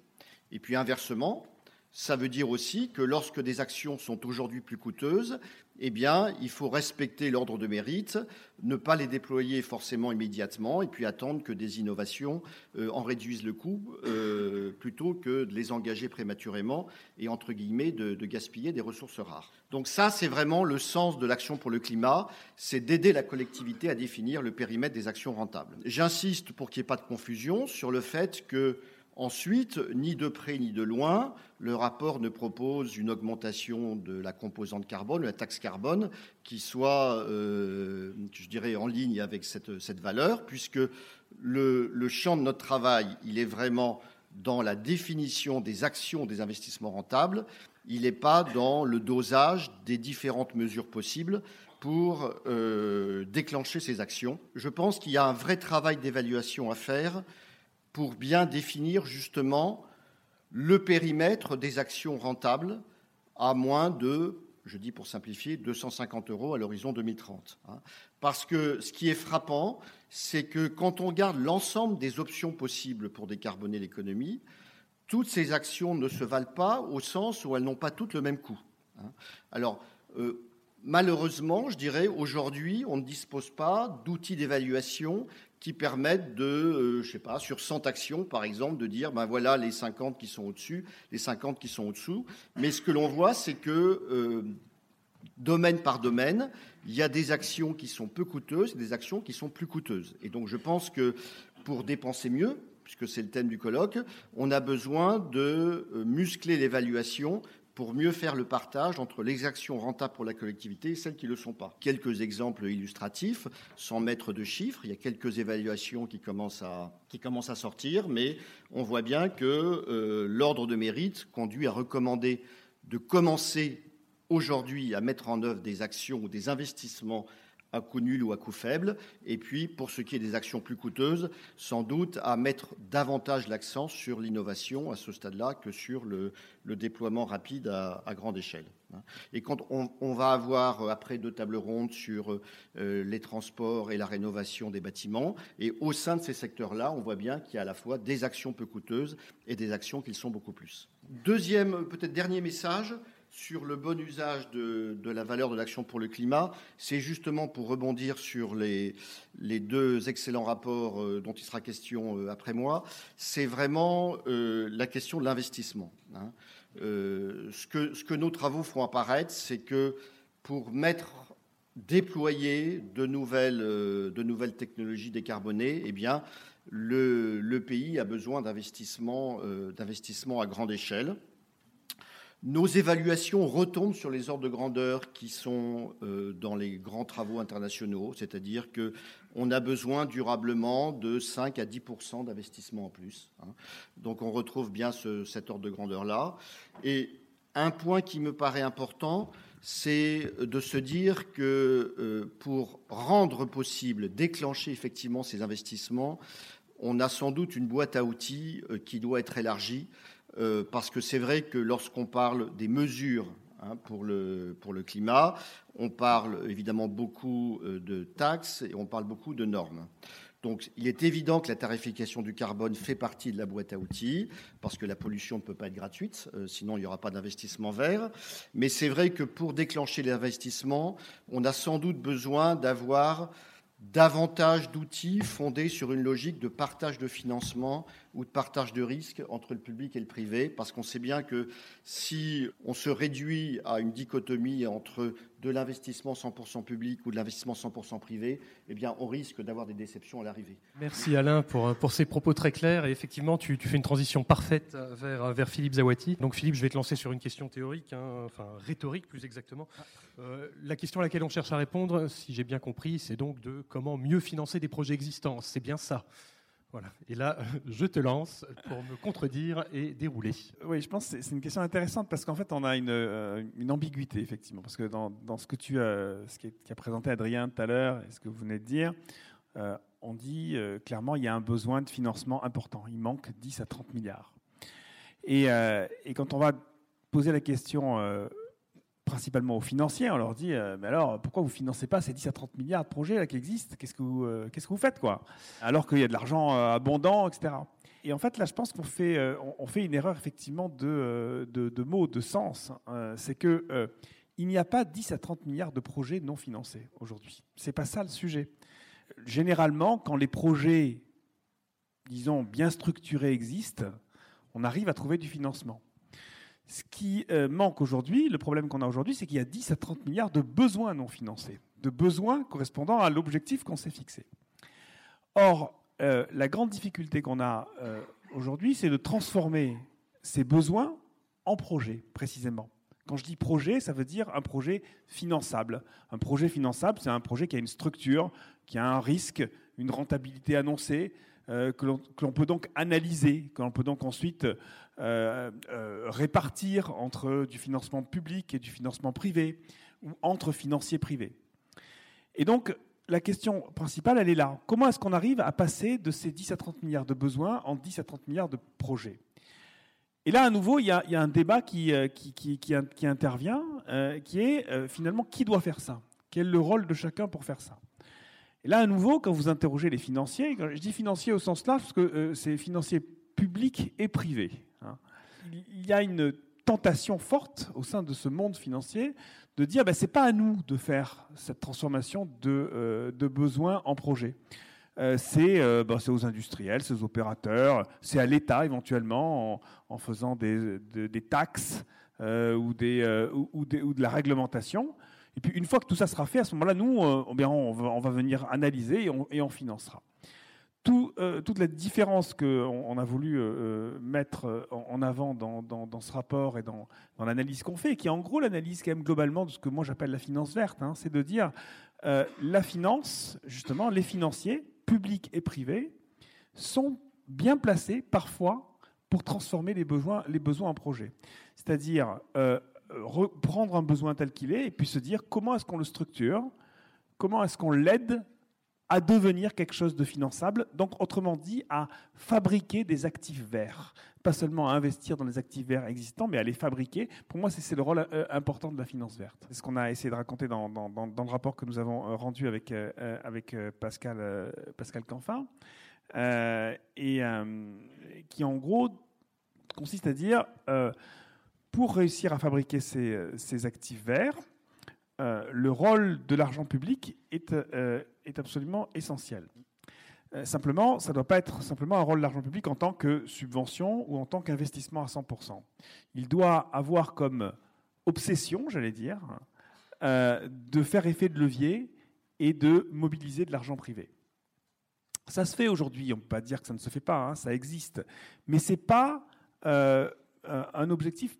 Et puis inversement, ça veut dire aussi que lorsque des actions sont aujourd'hui plus coûteuses, eh bien, il faut respecter l'ordre de mérite, ne pas les déployer forcément immédiatement et puis attendre que des innovations euh, en réduisent le coût euh, plutôt que de les engager prématurément et, entre guillemets, de, de gaspiller des ressources rares. Donc ça, c'est vraiment le sens de l'action pour le climat, c'est d'aider la collectivité à définir le périmètre des actions rentables. J'insiste pour qu'il n'y ait pas de confusion sur le fait que Ensuite, ni de près ni de loin, le rapport ne propose une augmentation de la composante carbone, la taxe carbone, qui soit, euh, je dirais, en ligne avec cette, valeur, puisque le, le, champ de notre travail, il est vraiment dans la définition des actions des investissements rentables, il n'est pas dans le dosage des différentes mesures possibles pour euh, déclencher ces actions. Je pense qu'il y a un vrai travail d'évaluation à faire pour bien définir justement le périmètre des actions rentables à moins de, je dis pour simplifier, 250 euros à l'horizon 2030. Parce que ce qui est frappant, c'est que quand on regarde l'ensemble des options possibles pour décarboner l'économie, toutes ces actions ne se valent pas au sens où elles n'ont pas toutes le même coût. Alors, euh, malheureusement, je dirais, aujourd'hui, on ne dispose pas d'outils d'évaluation qui permettent de, euh, je sais pas, sur 100 actions, par exemple, de dire, ben voilà les 50 qui sont au-dessus, les 50 qui sont au-dessous. Mais ce que l'on voit, c'est que, euh, domaine par domaine, il y a des actions qui sont peu coûteuses et des actions qui sont plus coûteuses. Et donc, je pense que pour dépenser mieux, puisque c'est le thème du colloque, on a besoin de euh, muscler l'évaluation pour mieux faire le partage entre les actions rentables pour la collectivité et celles qui ne le sont pas. Quelques exemples illustratifs, sans mettre de chiffres, il y a quelques évaluations qui commencent à, sortir, mais on voit bien que euh, l'ordre de mérite conduit à recommander de commencer aujourd'hui à mettre en œuvre des actions ou des investissements à coût nul ou à coût faible. Et puis, pour ce qui est des actions plus coûteuses, sans doute à mettre davantage l'accent sur l'innovation à ce stade-là que sur le, déploiement rapide à, grande échelle. Et quand on, va avoir euh, après deux tables rondes sur euh, les transports et la rénovation des bâtiments, et au sein de ces secteurs-là, on voit bien qu'il y a à la fois des actions peu coûteuses et des actions qui le sont beaucoup plus. Deuxième, peut-être dernier message, sur le bon usage de, la valeur de l'action pour le climat, c'est justement pour rebondir sur les, deux excellents rapports euh, dont il sera question euh, après moi, c'est vraiment euh, la question de l'investissement. Hein. ce, que, nos travaux font apparaître, c'est que pour mettre déployer de nouvelles, de nouvelles technologies décarbonées, eh bien, le, le pays a besoin d'investissements à grande échelle. Nos évaluations retombent sur les ordres de grandeur qui sont euh, dans les grands travaux internationaux, c'est-à-dire qu'on a besoin durablement de 5 à 10 d'investissement en plus. Hein. Donc on retrouve bien cet ordre de grandeur-là. Et un point qui me paraît important, c'est de se dire que euh, pour rendre possible, déclencher effectivement ces investissements, on a sans doute une boîte à outils euh, qui doit être élargie euh, parce que c'est vrai que lorsqu'on parle des mesures hein, pour, le, pour le climat, on parle évidemment beaucoup euh, de taxes et on parle beaucoup de normes. Donc il est évident que la tarification du carbone fait partie de la boîte à outils, parce que la pollution ne peut pas être gratuite, euh, sinon il n'y aura pas d'investissement vert. Mais c'est vrai que pour déclencher l'investissement, on a sans doute besoin d'avoir davantage d'outils fondés sur une logique de partage de financement ou de partage de risques entre le public et le privé, parce qu'on sait bien que si on se réduit à une dichotomie entre de l'investissement 100% public ou de l'investissement 100% privé, eh bien, on risque d'avoir des déceptions à l'arrivée. Merci Alain pour, pour ces propos très clairs. Et effectivement, tu, fais une transition parfaite vers, vers Philippe Zawati. Donc Philippe, je vais te lancer sur une question théorique, hein, enfin rhétorique plus exactement. Euh, la question à laquelle on cherche à répondre, si j'ai bien compris, c'est donc de comment mieux financer des projets existants. C'est bien ça. Voilà. Et là, je te lance pour me contredire et dérouler. Oui, je pense que c'est une question intéressante parce qu'en fait, on a une, euh, ambiguïté, effectivement. Parce que dans, ce que tu as, ce qui, a présenté Adrien tout à l'heure et ce que vous venez de dire, euh, on dit euh, clairement il y a un besoin de financement important. Il manque 10 à 30 milliards. Et quand on va poser la question principalement aux financiers. On leur dit, euh, mais alors, pourquoi vous financez pas ces 10 à 30 milliards de projets là, qui existent? Qu'est-ce que vous, euh, qu'est-ce que vous faites quoi? Alors qu'il y a de l'argent euh, abondant, etc. Et en fait, là, je pense qu'on fait, on fait une erreur effectivement de, de, mots, de sens. Hein. c'est que il n'y a pas 10 à 30 milliards de projets non financés aujourd'hui. C'est pas ça le sujet. Généralement, quand les projets, disons, bien structurés existent, on arrive à trouver du financement. Ce qui euh, manque aujourd'hui, le problème qu'on a aujourd'hui, c'est qu'il y a 10 à 30 milliards de besoins non financés, de besoins correspondant à l'objectif qu'on s'est fixé. Or, euh, la grande difficulté qu'on a euh, aujourd'hui, c'est de transformer ces besoins en projets, précisément. Quand je dis projet, ça veut dire un projet finançable. Un projet finançable, c'est un projet qui a une structure, qui a un risque, une rentabilité annoncée, que l'on peut donc analyser, que l'on peut donc ensuite euh, euh, répartir entre du financement public et du financement privé, ou entre financiers privés. Et donc, la question principale, elle est là. Comment est-ce qu'on arrive à passer de ces 10 à 30 milliards de besoins en 10 à 30 milliards de projets? Et là, à nouveau, il y a, un débat euh, qui, intervient, qui est finalement qui doit faire ça? Quel est le rôle de chacun pour faire ça? Là, à nouveau, quand vous interrogez les financiers, je dis financiers au sens large, parce que c'est financiers publics et privés. Hein. Il y a une tentation forte au sein de ce monde financier de dire ben, ce n'est pas à nous de faire cette transformation de, euh, besoins en projets. Euh, euh, ben, c'est aux industriels, c'est aux opérateurs, c'est à l'État éventuellement en, faisant des, taxes ou, des, ou, de la réglementation. Et puis une fois que tout ça sera fait, à ce moment-là, nous, on, va, on, va, venir analyser et on, financera. euh, toute la différence qu'on on a voulu euh, mettre en avant dans, ce rapport et dans, l'analyse qu'on fait, qui est en gros l'analyse quand même globalement de ce que moi j'appelle la finance verte, hein, c'est de dire la finance, justement, les financiers, publics et privés, sont bien placés parfois pour transformer les besoins, les besoins en projets. C'est-à-dire reprendre un besoin tel qu'il est et puis se dire comment est-ce qu'on le structure, comment est-ce qu'on l'aide à devenir quelque chose de finançable, donc autrement dit à fabriquer des actifs verts. Pas seulement à investir dans les actifs verts existants, mais à les fabriquer. Pour moi, c'est le rôle euh, important de la finance verte. C'est ce qu'on a essayé de raconter dans, le rapport que nous avons euh, rendu avec, euh, Pascal Canfin, et qui en gros consiste à dire, pour réussir à fabriquer ces, ces actifs verts, le rôle de l'argent public est est absolument essentiel. Euh, simplement, ça ne doit pas être simplement un rôle de l'argent public en tant que subvention ou en tant qu'investissement à 100%. Il doit avoir comme obsession, j'allais dire, euh, de faire effet de levier et de mobiliser de l'argent privé. Ça se fait aujourd'hui, on ne peut pas dire que ça ne se fait pas, hein, ça existe, mais ce n'est pas euh, un objectif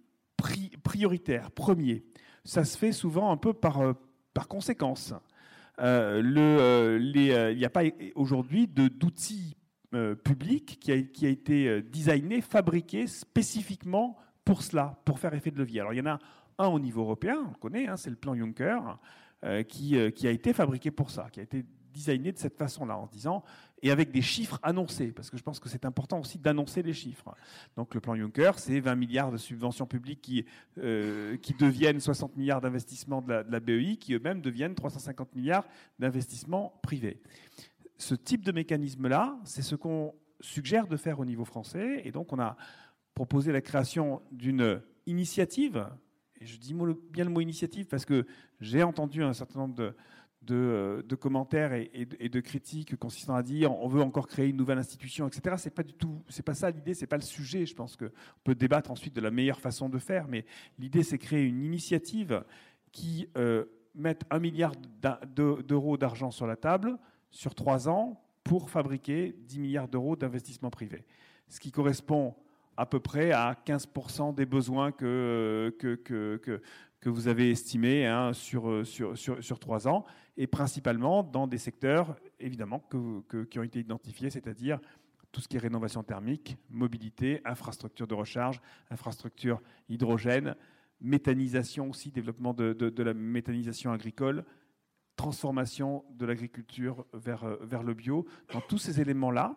prioritaire, premier. Ça se fait souvent un peu par, par conséquence. Euh, euh, euh, il n'y a pas aujourd'hui d'outils publics qui a, qui a, été designé, fabriqué spécifiquement pour cela, pour faire effet de levier. Alors il y en a un au niveau européen, on le connaît, hein, c'est le plan Juncker, qui, qui, a été fabriqué pour ça, qui a été designé de cette façon-là, en disant, et avec des chiffres annoncés, parce que je pense que c'est important aussi d'annoncer les chiffres. Donc le plan Juncker, c'est 20 milliards de subventions publiques qui, euh, qui deviennent 60 milliards d'investissements de, la, BEI, qui eux-mêmes deviennent 350 milliards d'investissements privés. Ce type de mécanisme-là, c'est ce qu'on suggère de faire au niveau français, et donc on a proposé la création d'une initiative, et je dis bien le mot initiative parce que j'ai entendu un certain nombre de, euh, de, commentaires et, de critiques consistant à dire on veut encore créer une nouvelle institution, etc. C'est pas du tout, c'est pas ça l'idée, c'est pas le sujet. Je pense qu'on peut débattre ensuite de la meilleure façon de faire, mais l'idée c'est créer une initiative qui euh, mette un milliard d'euros d'argent sur la table sur trois ans pour fabriquer 10 milliards d'euros d'investissement privé, ce qui correspond à peu près à 15% des besoins que, que, vous avez estimé hein, sur, sur, sur, sur, trois ans, et principalement dans des secteurs, évidemment, qui ont été identifiés, c'est-à-dire tout ce qui est rénovation thermique, mobilité, infrastructure de recharge, infrastructure hydrogène, méthanisation aussi, développement de, la méthanisation agricole, transformation de l'agriculture vers, vers le bio. Dans tous ces éléments-là,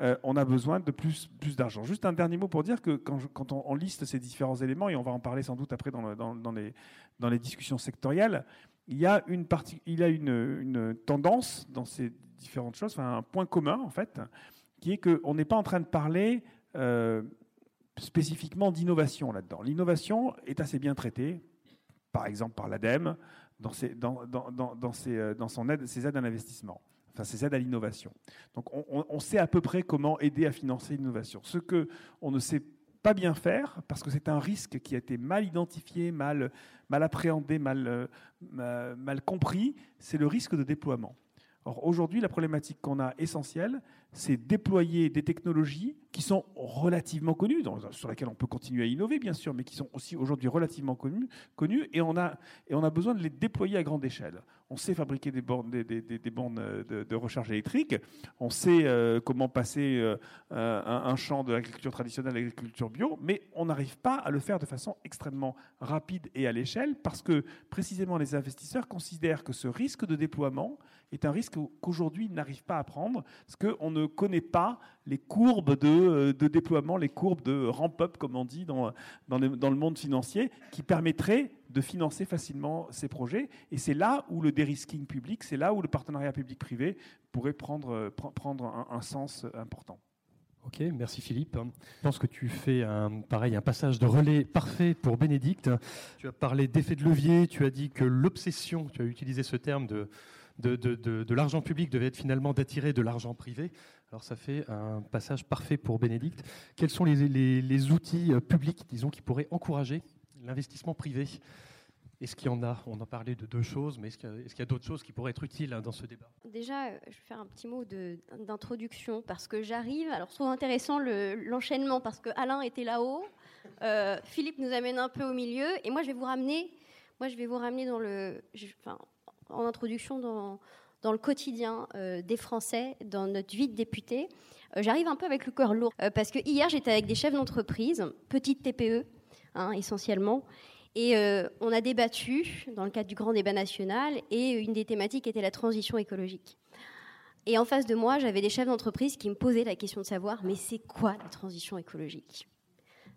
euh, on a besoin de plus, d'argent. Juste un dernier mot pour dire que quand, on, liste ces différents éléments, et on va en parler sans doute après dans, les, discussions sectorielles, il y a une, tendance dans ces différentes choses, enfin, un point commun en fait, qui est qu'on n'est pas en train de parler euh, spécifiquement d'innovation là-dedans. L'innovation est assez bien traitée, par exemple par l'ADEME, dans, euh, son aide, ses aides à l'investissement enfin ces aides à l'innovation. Donc on, sait à peu près comment aider à financer l'innovation. Ce que on ne sait pas bien faire, parce que c'est un risque qui a été mal identifié, mal, mal appréhendé, mal, euh, mal compris, c'est le risque de déploiement. Or, aujourd'hui, la problématique qu'on a essentielle, c'est déployer des technologies qui sont relativement connues, sur lesquelles on peut continuer à innover, bien sûr, mais qui sont aussi aujourd'hui relativement connues, et, on a, et on a besoin de les déployer à grande échelle. On sait fabriquer des bornes, bornes de, recharge électrique, on sait euh, comment passer euh, un, champ de l'agriculture traditionnelle à l'agriculture bio, mais on n'arrive pas à le faire de façon extrêmement rapide et à l'échelle parce que précisément les investisseurs considèrent que ce risque de déploiement est un risque qu'aujourd'hui ils n'arrivent pas à prendre parce qu'on ne connaît pas les courbes de, euh, déploiement, les courbes de ramp-up, comme on dit dans, le, monde financier, qui permettraient de financer facilement ces projets. Et c'est là où le dérisking public, c'est là où le partenariat public-privé pourrait prendre, euh, un, sens important. Ok, merci Philippe. Je pense que tu fais pareil, un passage de relais parfait pour Bénédicte. Tu as parlé d'effet de levier, tu as dit que l'obsession, tu as utilisé ce terme de, de, de, de, l'argent public devait être finalement d'attirer de l'argent privé. Alors ça fait un passage parfait pour Bénédicte. Quels sont les, les, les outils euh, publics, disons, qui pourraient encourager l'investissement privé? Est-ce qu'il y en a? On en parlait de deux choses, mais est-ce qu'il y a, d'autres choses qui pourraient être utiles hein, dans ce débat? Déjà, je vais faire un petit mot d'introduction parce que j'arrive. Alors, je trouve intéressant l'enchaînement parce que Alain était là-haut, Philippe nous amène un peu au milieu, et moi, je vais vous ramener. Moi, je vais vous ramener dans le, en introduction dans, le quotidien euh, des Français, dans notre vie de député. Euh, j'arrive un peu avec le cœur lourd, euh, parce que hier j'étais avec des chefs d'entreprise, petites TPE hein, essentiellement, et on a débattu dans le cadre du grand débat national, et une des thématiques était la transition écologique. Et en face de moi, j'avais des chefs d'entreprise qui me posaient la question de savoir, mais c'est quoi la transition écologique?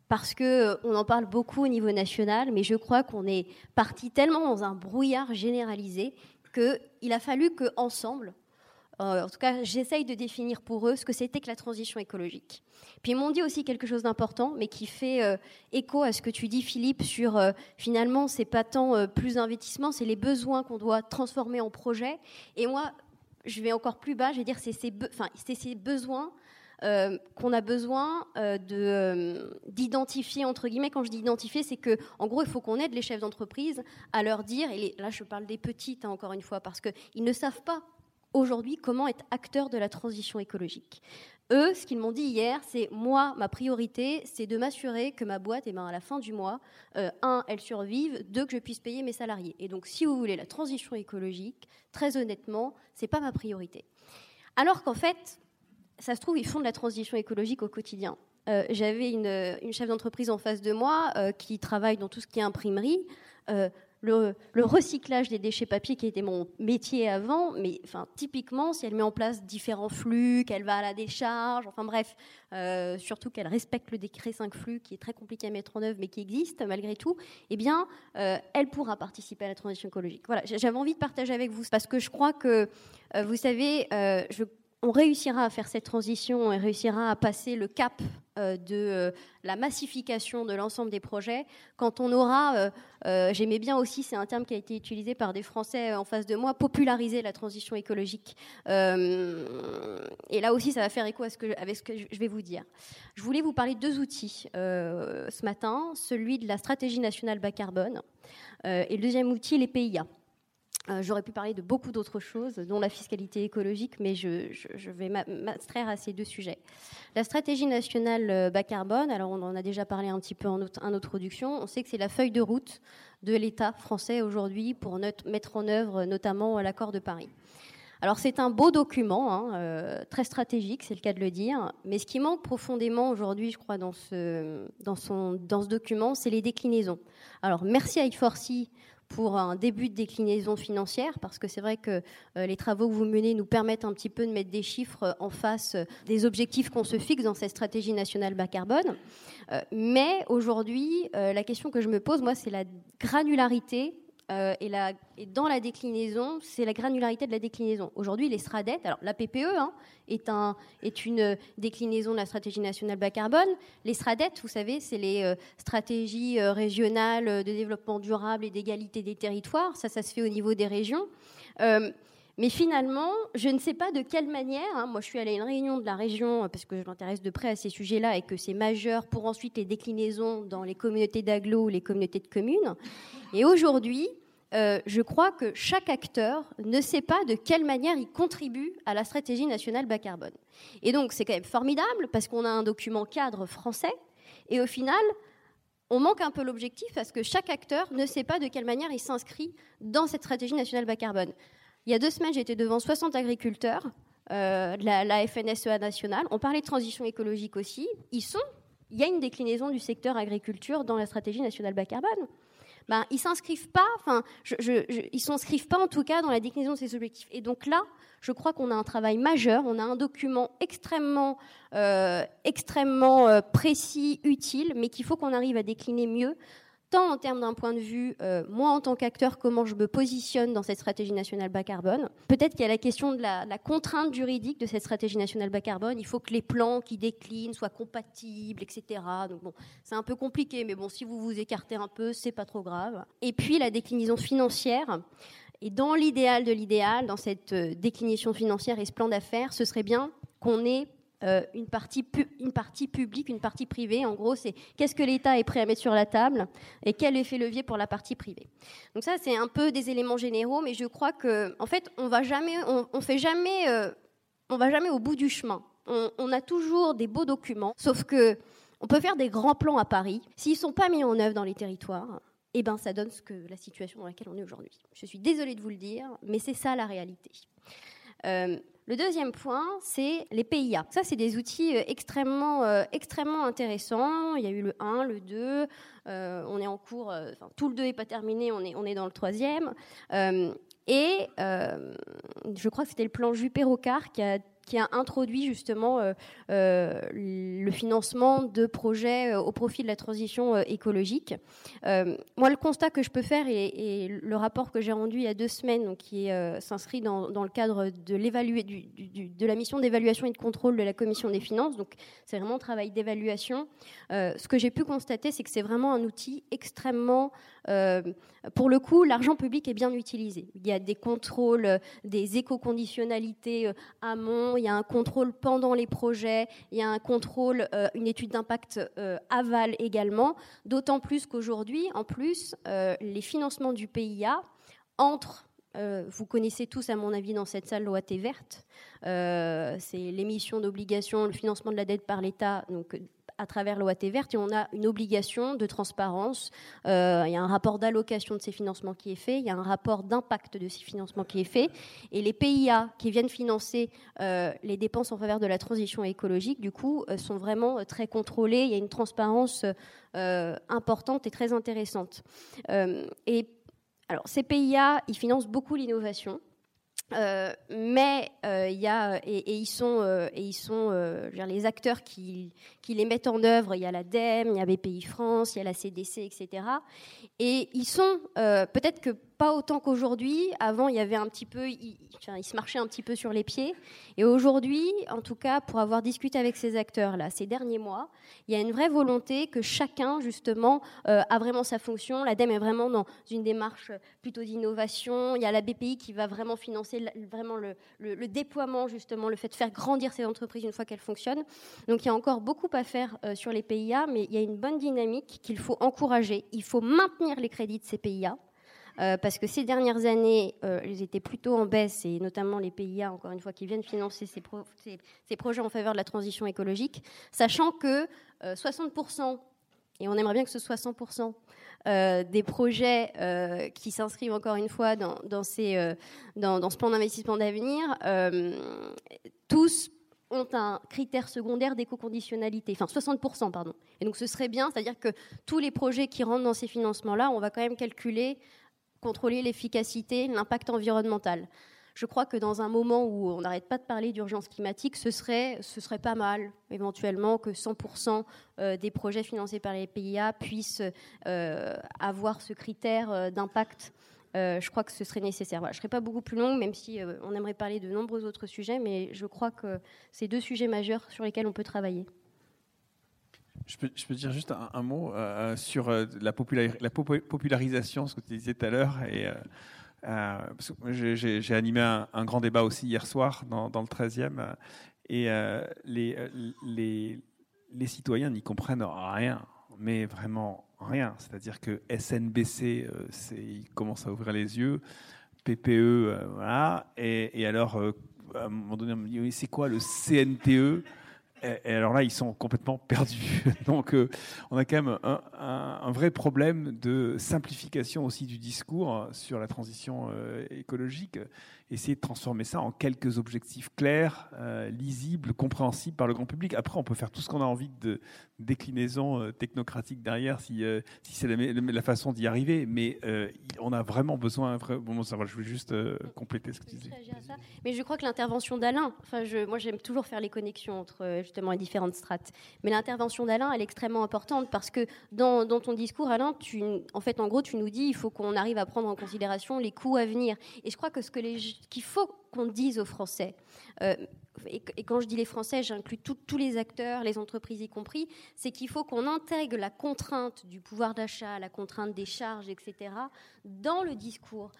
Parce que on en parle beaucoup au niveau national, mais je crois qu'on est parti tellement dans un brouillard généralisé qu'il a fallu qu'ensemble, euh, en tout cas, j'essaye de définir pour eux ce que c'était que la transition écologique. Puis ils m'ont dit aussi quelque chose d'important, mais qui fait euh, écho à ce que tu dis, Philippe, sur euh, finalement, c'est pas tant plus d'investissement, c'est les besoins qu'on doit transformer en projet. Et moi, je vais encore plus bas, je vais dire, c'est ces, ces besoins euh, qu'on a besoin euh, euh, d'identifier entre guillemets. Quand je dis identifier, c'est que en gros, il faut qu'on aide les chefs d'entreprise à leur dire. Et là, je parle des petites hein, encore une fois parce qu'ils ne savent pas aujourd'hui comment être acteurs de la transition écologique. Eux, ce qu'ils m'ont dit hier, c'est moi, ma priorité, c'est de m'assurer que ma boîte, eh ben, à la fin du mois, un, elle survive, deux, que je puisse payer mes salariés. Et donc, si vous voulez la transition écologique, très honnêtement, c'est pas ma priorité. Alors qu'en fait, ça se trouve, ils font de la transition écologique au quotidien. Euh, j'avais une, chef d'entreprise en face de moi euh, qui travaille dans tout ce qui est imprimerie. Euh, le, recyclage des déchets papier qui était mon métier avant, mais enfin, typiquement, si elle met en place différents flux, qu'elle va à la décharge, enfin bref, surtout qu'elle respecte le décret 5 flux qui est très compliqué à mettre en œuvre mais qui existe malgré tout, eh bien, elle pourra participer à la transition écologique. Voilà, j'avais envie de partager avec vous parce que je crois que, vous savez, je on réussira à faire cette transition, on réussira à passer le cap euh, de euh, la massification de l'ensemble des projets quand on aura, euh, j'aimais bien aussi, c'est un terme qui a été utilisé par des Français en face de moi, populariser la transition écologique. et là aussi, ça va faire écho à ce que, avec ce que je vais vous dire. Je voulais vous parler de deux outils ce matin, celui de la stratégie nationale bas carbone et le deuxième outil, les PIA. Euh, j'aurais pu parler de beaucoup d'autres choses, dont la fiscalité écologique, mais je, vais m'abstraire à ces deux sujets. La stratégie nationale euh, bas carbone, alors on en a déjà parlé un petit peu en, introduction, on sait que c'est la feuille de route de l'État français aujourd'hui pour mettre en œuvre notamment l'accord de Paris. Alors c'est un beau document, hein, euh, très stratégique, c'est le cas de le dire, mais ce qui manque profondément aujourd'hui, je crois, dans ce, document, c'est les déclinaisons. Alors merci à I4C pour un début de déclinaison financière, parce que c'est vrai que euh, les travaux que vous menez nous permettent un petit peu de mettre des chiffres euh, en face euh, des objectifs qu'on se fixe dans cette stratégie nationale bas carbone. mais aujourd'hui, la question que je me pose, moi, c'est la granularité euh, et, dans la déclinaison, c'est la granularité de la déclinaison. Aujourd'hui, les SRADET, alors la PPE hein, est, un, est, une déclinaison de la stratégie nationale bas carbone. Les SRADET, vous savez, c'est les euh, stratégies euh, régionales de développement durable et d'égalité des territoires. Ça, ça se fait au niveau des régions. Mais finalement, je ne sais pas de quelle manière, hein, moi je suis allée à une réunion de la région parce que je m'intéresse de près à ces sujets-là et que c'est majeur pour ensuite les déclinaisons dans les communautés d'agglos ou les communautés de communes. Et aujourd'hui, euh, je crois que chaque acteur ne sait pas de quelle manière il contribue à la stratégie nationale bas carbone. Et donc c'est quand même formidable parce qu'on a un document cadre français et au final, on manque un peu l'objectif parce que chaque acteur ne sait pas de quelle manière il s'inscrit dans cette stratégie nationale bas carbone. Il y a deux semaines, j'étais devant 60 agriculteurs euh, de la, FNSEA nationale. On parlait de transition écologique aussi. Ils sont, il y a une déclinaison du secteur agriculture dans la stratégie nationale bas carbone. Ben, ils s'inscrivent pas, enfin, ils s'inscrivent pas en tout cas dans la déclinaison de ces objectifs. Et donc là, je crois qu'on a un travail majeur, on a un document extrêmement, euh, extrêmement euh, précis, utile, mais qu'il faut qu'on arrive à décliner mieux tant en termes d'un point de vue, euh, moi en tant qu'acteur, comment je me positionne dans cette stratégie nationale bas carbone. Peut-être qu'il y a la question de la, contrainte juridique de cette stratégie nationale bas carbone. Il faut que les plans qui déclinent soient compatibles, etc. Donc bon, c'est un peu compliqué, mais bon, si vous vous écartez un peu, c'est pas trop grave. Et puis la déclinaison financière. Et dans l'idéal de l'idéal, dans cette euh, déclinaison financière et ce plan d'affaires, ce serait bien qu'on ait euh, une, partie publique, une partie privée. En gros, c'est qu'est-ce que l'État est prêt à mettre sur la table et quel effet levier pour la partie privée. Donc ça, c'est un peu des éléments généraux, mais je crois que, en fait, on va jamais, on, fait jamais, euh, va jamais au bout du chemin. On, a toujours des beaux documents, sauf que on peut faire des grands plans à Paris. S'ils sont pas mis en œuvre dans les territoires, eh ben, ça donne ce que la situation dans laquelle on est aujourd'hui. Je suis désolée de vous le dire, mais c'est ça la réalité. Euh, le deuxième point, c'est les PIA. Ça, c'est des outils euh, extrêmement, euh, extrêmement intéressants. Il y a eu le 1, le 2, on est en cours, tout le 2 n'est pas terminé, on est, on est dans le troisième. et je crois que c'était le plan Juppé-Rocard qui a qui a introduit justement euh, euh, le financement de projets euh, au profit de la transition écologique. moi, le constat que je peux faire et, le rapport que j'ai rendu il y a deux semaines, donc, qui s'inscrit dans, le cadre de, de la mission d'évaluation et de contrôle de la Commission des finances, donc c'est vraiment un travail d'évaluation. ce que j'ai pu constater, c'est que c'est vraiment un outil extrêmement pour le coup, l'argent public est bien utilisé. Il y a des contrôles, des éco-conditionnalités amont, il y a un contrôle pendant les projets, il y a un contrôle, euh, une étude d'impact euh, aval également, d'autant plus qu'aujourd'hui, en plus, euh, les financements du PIA entrent vous connaissez tous, à mon avis, dans cette salle l'OAT verte. c'est l'émission d'obligations, le financement de la dette par l'État, donc à travers l'OAT verte et on a une obligation de transparence. Euh, il y a un rapport d'allocation de ces financements qui est fait, il y a un rapport d'impact de ces financements qui est fait. Et les PIA qui viennent financer euh, les dépenses en faveur de la transition écologique, du coup, euh, sont vraiment très contrôlés. Il y a une transparence importante et très intéressante. et alors, ces PIA, ils financent beaucoup l'innovation. Euh, mais euh, il y a et, ils sont et ils sont euh, les acteurs qui, qui les mettent en œuvre. Il y a l'ADEME, il y a BPI France, il y a la CDC, etc. Et ils sont peut-être que pas autant qu'aujourd'hui. Avant, il y avait un petit peu, il, se marchait un petit peu sur les pieds. Et aujourd'hui, en tout cas, pour avoir discuté avec ces acteurs-là ces derniers mois, il y a une vraie volonté que chacun, justement, euh, a vraiment sa fonction. L'ADEME est vraiment dans une démarche plutôt d'innovation. Il y a la BPI qui va vraiment financer vraiment le, déploiement, justement, le fait de faire grandir ces entreprises une fois qu'elles fonctionnent. Donc, il y a encore beaucoup à faire euh, sur les PIA, mais il y a une bonne dynamique qu'il faut encourager. Il faut maintenir les crédits de ces PIA. Euh, parce que ces dernières années, euh, ils étaient plutôt en baisse, et notamment les PIA, encore une fois, qui viennent financer ces, projets en faveur de la transition écologique, sachant que 60%, euh, et on aimerait bien que ce soit 100%, des projets qui s'inscrivent encore une fois dans ce plan d'investissement d'avenir, tous ont un critère secondaire d'éco-conditionnalité, enfin 60%, pardon. Et donc ce serait bien, c'est-à-dire que tous les projets qui rentrent dans ces financements-là, on va quand même calculer contrôler l'efficacité, l'impact environnemental. Je crois que dans un moment où on n'arrête pas de parler d'urgence climatique, ce serait, pas mal, éventuellement, que 100% euh, des projets financés par les PIA puissent euh, avoir ce critère euh, d'impact. je crois que ce serait nécessaire. je ne serai pas beaucoup plus longue, même si on aimerait parler de nombreux autres sujets, mais je crois que c'est deux sujets majeurs sur lesquels on peut travailler. Je peux, dire juste un, mot euh, sur euh, la, la, popularisation, ce que tu disais tout à l'heure. Et, euh, j'ai animé un, grand débat aussi hier soir dans, le 13e. Et les, citoyens n'y comprennent rien, mais vraiment rien. C'est-à-dire que SNBC, il commence à ouvrir les yeux. PPE, voilà. Et, et alors, à un moment donné, on me dit c'est quoi le CNTE et, alors là, ils sont complètement perdus. Donc, euh, on a quand même un, vrai problème de simplification aussi du discours sur la transition euh, écologique essayer de transformer ça en quelques objectifs clairs, euh, lisibles, compréhensibles par le grand public. Après, on peut faire tout ce qu'on a envie de déclinaison euh, technocratique derrière, si, euh, si c'est la, façon d'y arriver. Mais on a vraiment besoin. Bon, ça va, je voulais juste compléter ce que tu disais. Mais je crois que l'intervention d'Alain, enfin, je, moi j'aime toujours faire les connexions entre justement les différentes strates. Mais l'intervention d'Alain, elle est extrêmement importante parce que dans, dans ton discours, Alain, tu, en fait, en gros, tu nous dis il faut qu'on arrive à prendre en considération les coûts à venir. Et je crois que ce que les qu'il faut qu'on dise aux Français, euh, et, quand je dis les Français, j'inclus tous les acteurs, les entreprises y compris, c'est qu'il faut qu'on intègre la contrainte du pouvoir d'achat, la contrainte des charges, etc., dans le discours.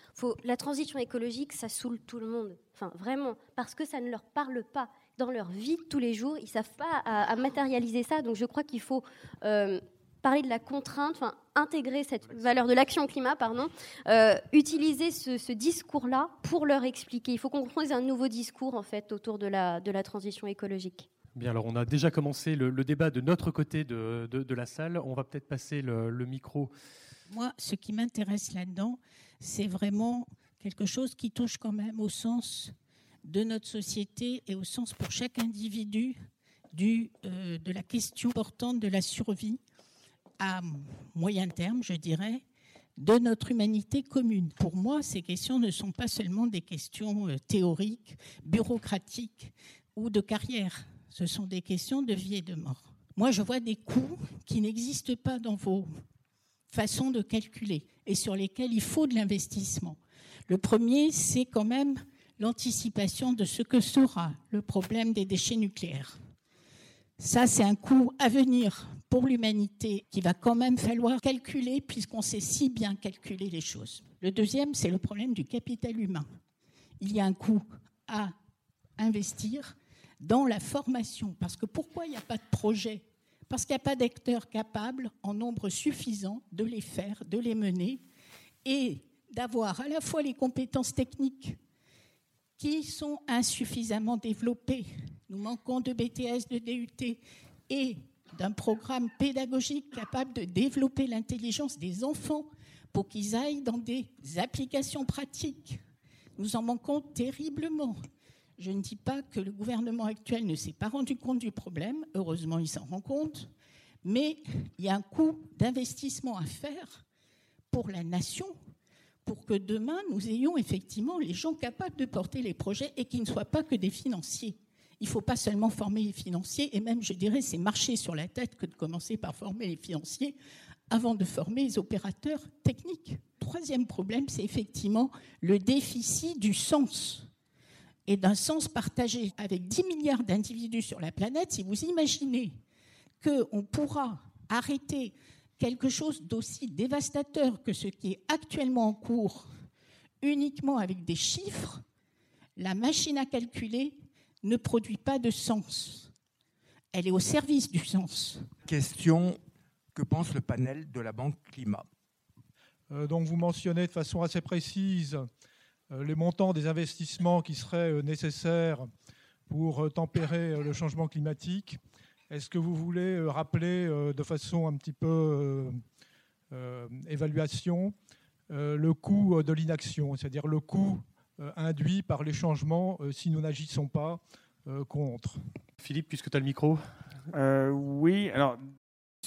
La transition écologique, ça saoule tout le monde, enfin vraiment, parce que ça ne leur parle pas dans leur vie tous les jours. Ils ne savent pas à, matérialiser ça. Donc je crois qu'il faut euh, parler de la contrainte, enfin intégrer cette valeur de l'action climat, pardon, euh, utiliser ce, discours-là pour leur expliquer. Il faut qu'on construise un nouveau discours en fait autour de la, de la transition écologique. Bien, alors on a déjà commencé le, débat de notre côté de, de, la salle. On va peut-être passer le, le micro. Moi, ce qui m'intéresse là-dedans, c'est vraiment quelque chose qui touche quand même au sens de notre société et au sens pour chaque individu du, euh, de la question importante de la survie à moyen terme, je dirais, de notre humanité commune. Pour moi, ces questions ne sont pas seulement des questions euh, théoriques, bureaucratiques ou de carrière. Ce sont des questions de vie et de mort. Moi, je vois des coûts qui n'existent pas dans vos façons de calculer et sur lesquels il faut de l'investissement. Le premier, c'est quand même l'anticipation de ce que sera le problème des déchets nucléaires. Ça, c'est un coût à venir pour l'humanité qu'il va quand même falloir calculer puisqu'on sait si bien calculer les choses. Le deuxième, c'est le problème du capital humain. Il y a un coût à investir dans la formation. Parce que pourquoi il n'y a pas de projet? Parce qu'il n'y a pas d'acteurs capables en nombre suffisant de les faire, de les mener et d'avoir à la fois les compétences techniques qui sont insuffisamment développées. Nous manquons de BTS, de DUT et d'un programme pédagogique capable de développer l'intelligence des enfants pour qu'ils aillent dans des applications pratiques. Nous en manquons terriblement. Je ne dis pas que le gouvernement actuel ne s'est pas rendu compte du problème, heureusement il s'en rend compte, mais il y a un coût d'investissement à faire pour la nation pour que demain nous ayons effectivement les gens capables de porter les projets et qui ne soient pas que des financiers. Il ne faut pas seulement former les financiers, et même, je dirais, c'est marcher sur la tête que de commencer par former les financiers avant de former les opérateurs techniques. Troisième problème, c'est effectivement le déficit du sens et d'un sens partagé. Avec 10 milliards d'individus sur la planète, si vous imaginez qu'on pourra arrêter quelque chose d'aussi dévastateur que ce qui est actuellement en cours uniquement avec des chiffres, la machine à calculer ne produit pas de sens. Elle est au service du sens. Question, que pense le panel de la Banque Climat? Euh, Donc vous mentionnez de façon assez précise euh, les montants des investissements qui seraient euh, nécessaires pour tempérer le changement climatique. Est-ce que vous voulez rappeler de façon un petit peu évaluation le coût de l'inaction, c'est-à-dire le coût induit par les changements si nous n'agissons pas euh, contre. Philippe, puisque tu as le micro. Euh, oui, alors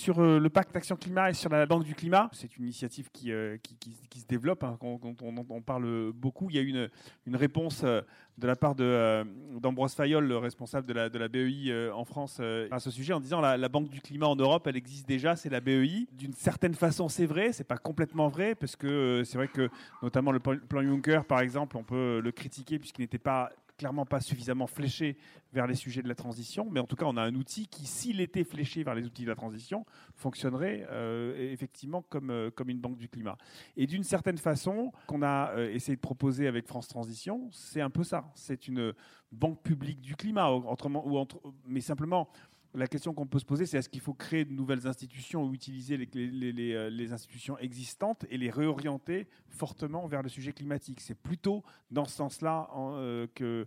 sur euh, le pacte Action Climat et sur la Banque du Climat, c'est une initiative qui, qui, se développe, hein, on, parle beaucoup. Il y a une, une réponse de la part d'Ambroise Fayol, le responsable de la, de la BEI en France, à ce sujet, en disant la, la Banque du Climat en Europe, elle existe déjà, c'est la BEI. D'une certaine façon, c'est vrai, c'est pas complètement vrai, parce que c'est vrai que notamment le plan Juncker, par exemple, on peut le critiquer puisqu'il n'était pas clairement pas suffisamment fléché vers les sujets de la transition, mais en tout cas, on a un outil qui, s'il était fléché vers les outils de la transition, fonctionnerait euh, effectivement comme, euh, comme une banque du climat. Et d'une certaine façon, qu'on a euh, essayé de proposer avec France Transition, c'est un peu ça. C'est une banque publique du climat, autrement, ou entre, mais simplement la question qu'on peut se poser, c'est est-ce qu'il faut créer de nouvelles institutions ou utiliser les, euh, institutions existantes et les réorienter fortement vers le sujet climatique? C'est plutôt dans ce sens-là euh, que,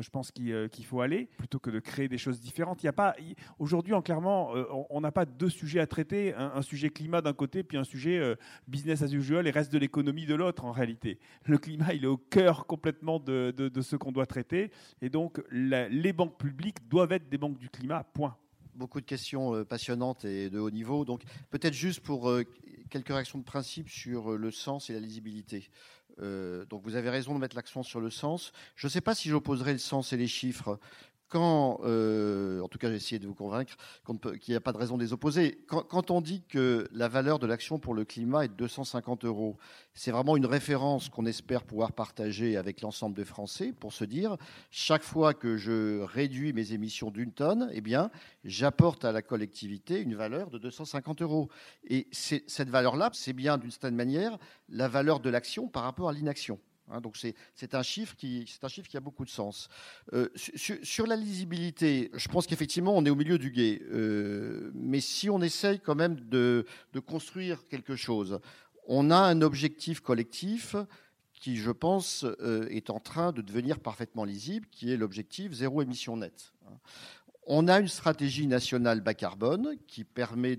je pense euh, qu'il faut aller, plutôt que de créer des choses différentes. Il y a pas aujourd'hui, en clairement, on n'a pas deux sujets à traiter un, sujet climat d'un côté, puis un sujet business as usual et reste de l'économie de l'autre. En réalité, le climat, il est au cœur complètement de, de ce qu'on doit traiter, et donc les banques publiques doivent être des banques du climat. Point beaucoup de questions euh, passionnantes et de haut niveau. Donc peut-être juste pour euh, quelques réactions de principe sur euh, le sens et la lisibilité. Donc vous avez raison de mettre l'accent sur le sens. Je ne sais pas si j'opposerai le sens et les chiffres quand, euh, en tout cas j'ai essayé de vous convaincre qu'il n'y a pas de raison de les quand, on dit que la valeur de l'action pour le climat est de 250 euros, c'est vraiment une référence qu'on espère pouvoir partager avec l'ensemble des Français pour se dire, chaque fois que je réduis mes émissions d'une tonne, eh bien, j'apporte à la collectivité une valeur de 250 euros. Et cette valeur-là, c'est bien d'une certaine manière la valeur de l'action par rapport à l'inaction. Hein, donc c'est un, chiffre qui, a beaucoup de sens. Euh, sur, la lisibilité, je pense qu'effectivement on est au milieu du guet. Euh, mais si on essaye quand même de, construire quelque chose, on a un objectif collectif qui, je pense, euh, est en train de devenir parfaitement lisible, qui est l'objectif zéro émission nette. On a une stratégie nationale bas carbone qui permet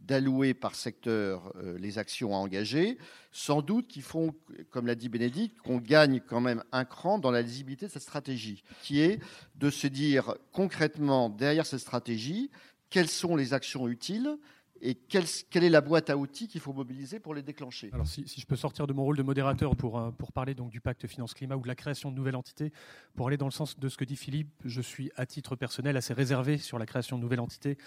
d'allouer par secteur euh, les actions à engager. Sans doute qu'ils font, comme l'a dit Bénédicte, qu'on gagne quand même un cran dans la lisibilité de cette stratégie, qui est de se dire concrètement derrière cette stratégie quelles sont les actions utiles et quelle, est la boîte à outils qu'il faut mobiliser pour les déclencher? Alors, si, je peux sortir de mon rôle de modérateur pour, euh, pour parler donc du pacte finance-climat ou de la création de nouvelles entités, pour aller dans le sens de ce que dit Philippe, je suis à titre personnel assez réservé sur la création de nouvelles entités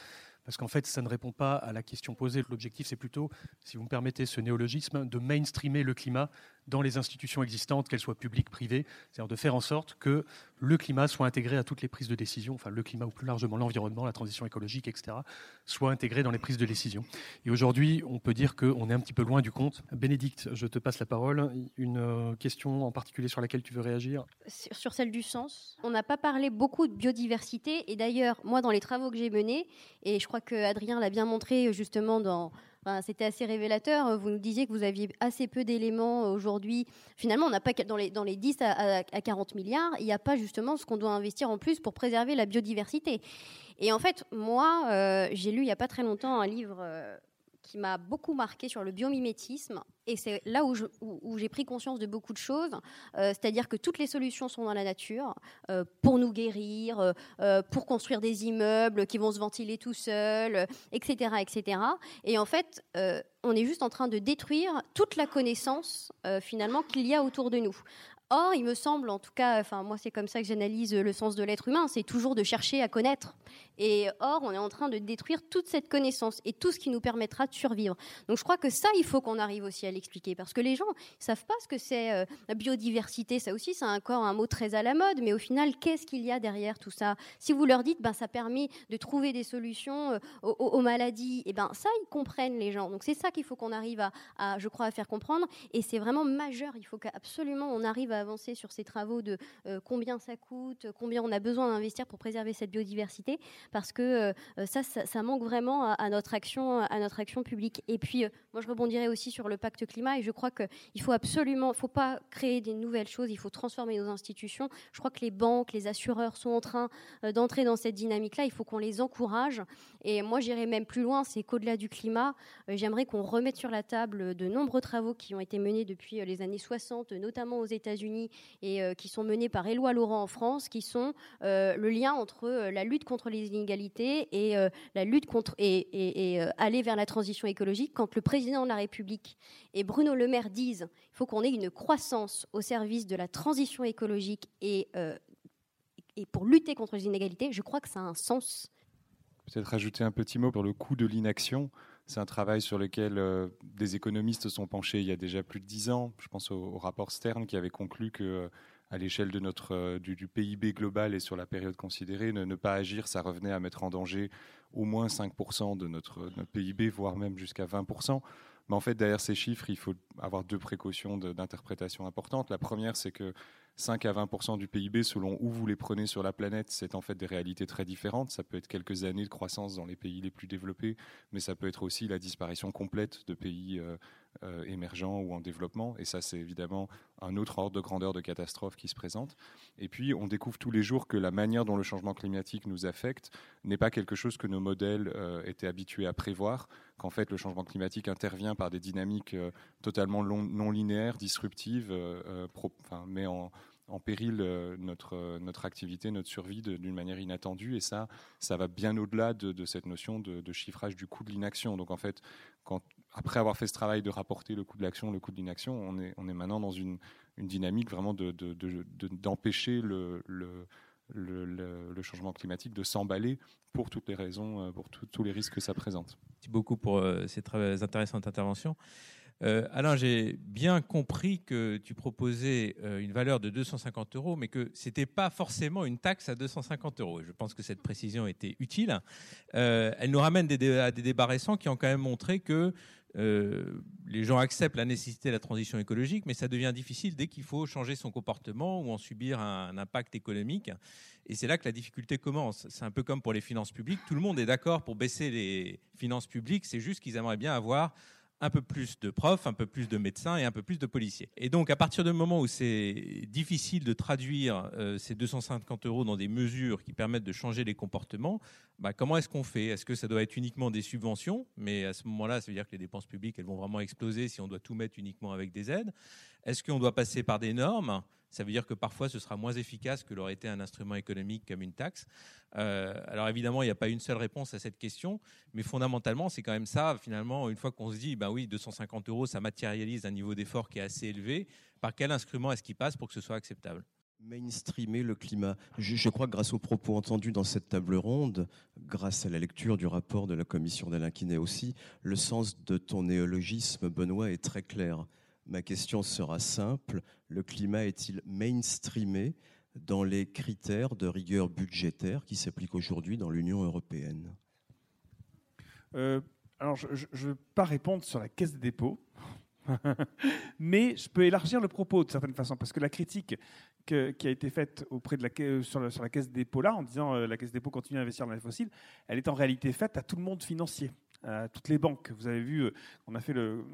parce qu'en fait, ça ne répond pas à la question posée. L'objectif, c'est plutôt, si vous me permettez ce néologisme, de mainstreamer le climat dans les institutions existantes, qu'elles soient publiques, privées, c'est-à-dire de faire en sorte que le climat soit intégré à toutes les prises de décision, enfin le climat ou plus largement l'environnement, la transition écologique, etc., soit intégré dans les prises de décision. Et aujourd'hui, on peut dire qu'on est un petit peu loin du compte. Bénédicte, je te passe la parole. Une euh, question en particulier sur laquelle tu veux réagir? Sur celle du sens. On n'a pas parlé beaucoup de biodiversité, et d'ailleurs, moi, dans les travaux que j'ai menés, et je crois que Adrien l'a bien montré justement dans c'était assez révélateur. Vous nous disiez que vous aviez assez peu d'éléments aujourd'hui. Finalement, on n'a pas dans les, dans les 10 à, 40 milliards, il n'y a pas justement ce qu'on doit investir en plus pour préserver la biodiversité. Et en fait, moi, euh, j'ai lu il n'y a pas très longtemps un livre euh, qui m'a beaucoup marqué sur le biomimétisme. Et c'est là où, j'ai pris conscience de beaucoup de choses. Euh, c'est-à-dire que toutes les solutions sont dans la nature euh, pour nous guérir, euh, pour construire des immeubles qui vont se ventiler tout seuls, etc., etc. Et en fait, on est juste en train de détruire toute la connaissance finalement qu'il y a autour de nous. Or, il me semble, en tout cas, enfin moi c'est comme ça que j'analyse le sens de l'être humain, c'est toujours de chercher à connaître. Et or, on est en train de détruire toute cette connaissance et tout ce qui nous permettra de survivre. Donc je crois que ça, il faut qu'on arrive aussi à l'expliquer, parce que les gens ne savent pas ce que c'est euh, la biodiversité. Ça aussi, c'est encore un mot très à la mode, mais au final, qu'est-ce qu'il y a derrière tout ça? Si vous leur dites, ben ça permet de trouver des solutions euh, aux, maladies, et ben ça, ils comprennent les gens. Donc c'est ça qu'il faut qu'on arrive à, à, je crois, à faire comprendre. Et c'est vraiment majeur. Il faut qu'absolument on arrive à avancer sur ces travaux de euh, combien ça coûte, combien on a besoin d'investir pour préserver cette biodiversité, parce que euh, ça, ça, manque vraiment à, notre action, à notre action publique. Et puis, euh, moi, je rebondirai aussi sur le pacte climat, et je crois qu'il faut absolument, faut pas créer des nouvelles choses, il faut transformer nos institutions. Je crois que les banques, les assureurs sont en train d'entrer dans cette dynamique-là. Il faut qu'on les encourage. Et moi, j'irai même plus loin, c'est qu'au-delà du climat, j'aimerais qu'on remette sur la table de nombreux travaux qui ont été menés depuis les années 60, notamment aux États-Unis et euh, qui sont menés par Éloi Laurent en France, qui sont euh, le lien entre euh, la lutte contre les inégalités et la lutte contre et, aller vers la transition écologique. Quand le président de la République et Bruno Le Maire disent il faut qu'on ait une croissance au service de la transition écologique et et pour lutter contre les inégalités, je crois que ça a un sens. Peut-être ajouter un petit mot sur le coût de l'inaction. C'est un travail sur lequel euh, des économistes sont penchés il y a déjà plus de dix ans. Je pense au, rapport Stern qui avait conclu que euh, à l'échelle de notre euh, du, PIB global et sur la période considérée, ne, pas agir, ça revenait à mettre en danger au moins 5% de notre, notre, PIB, voire même jusqu'à 20%. Mais en fait, derrière ces chiffres, il faut avoir deux précautions d'interprétation importantes. La première, c'est que 5 à 20% du PIB, selon où vous les prenez sur la planète, c'est en fait des réalités très différentes. Ça peut être quelques années de croissance dans les pays les plus développés, mais ça peut être aussi la disparition complète de pays euh, euh, émergents ou en développement. Et ça, c'est évidemment un autre ordre de grandeur de catastrophe qui se présente. Et puis, on découvre tous les jours que la manière dont le changement climatique nous affecte n'est pas quelque chose que nos modèles euh, étaient habitués à prévoir, qu'en fait, le changement climatique intervient par des dynamiques totalement non linéaires, disruptives, mais en en péril euh, notre, euh, notre activité, notre survie d'une manière inattendue. Et ça, ça va bien au-delà de, cette notion de, chiffrage du coût de l'inaction. Donc en fait, après avoir fait ce travail de rapporter le coût de l'action, le coût de l'inaction, on est, on est maintenant dans une, dynamique vraiment d'empêcher de, le, changement climatique de s'emballer pour toutes les raisons, euh, pour tous les risques que ça présente. Merci beaucoup pour cette très intéressante intervention. Euh, Alain, j'ai bien compris que tu proposais euh, une valeur de 250 euros, mais que ce n'était pas forcément une taxe à 250 euros. Je pense que cette précision était utile. Euh, elle nous ramène à des débats récents qui ont quand même montré que les gens acceptent la nécessité de la transition écologique, mais ça devient difficile dès qu'il faut changer son comportement ou en subir un impact économique. Et c'est là que la difficulté commence. C'est un peu comme pour les finances publiques. Tout le monde est d'accord pour baisser les finances publiques. C'est juste qu'ils aimeraient bien avoir un peu plus de profs, un peu plus de médecins et un peu plus de policiers. Et donc, à partir du moment où c'est difficile de traduire euh, ces 250 euros dans des mesures qui permettent de changer les comportements, bah, comment est-ce qu'on fait? Est-ce que ça doit être uniquement des subventions? Mais à ce moment-là, ça veut dire que les dépenses publiques, elles vont vraiment exploser si on doit tout mettre uniquement avec des aides. Est-ce qu'on doit passer par des normes? Ça veut dire que parfois ce sera moins efficace que l'aurait été un instrument économique comme une taxe. Euh, alors évidemment, il n'y a pas une seule réponse à cette question, mais fondamentalement, c'est quand même ça. Finalement, une fois qu'on se dit, ben oui, 250 euros, ça matérialise un niveau d'effort qui est assez élevé, par quel instrument est-ce qu'il passe pour que ce soit acceptable? Mainstreamer le climat. Je, crois que grâce aux propos entendus dans cette table ronde, grâce à la lecture du rapport de la commission d'Alain Quinet aussi, le sens de ton néologisme, Benoît, est très clair. Ma question sera simple. Le climat est-il mainstreamé dans les critères de rigueur budgétaire qui s'appliquent aujourd'hui dans l'Union européenne? Euh, Alors, je ne veux pas répondre sur la caisse des dépôts. Mais je peux élargir le propos de certaine façon, parce que la critique qui a été faite auprès de la, sur la caisse des dépôts là, en disant euh, la caisse des dépôts continue à investir dans les fossiles, elle est en réalité faite à tout le monde financier toutes les banques. Vous avez vu, euh,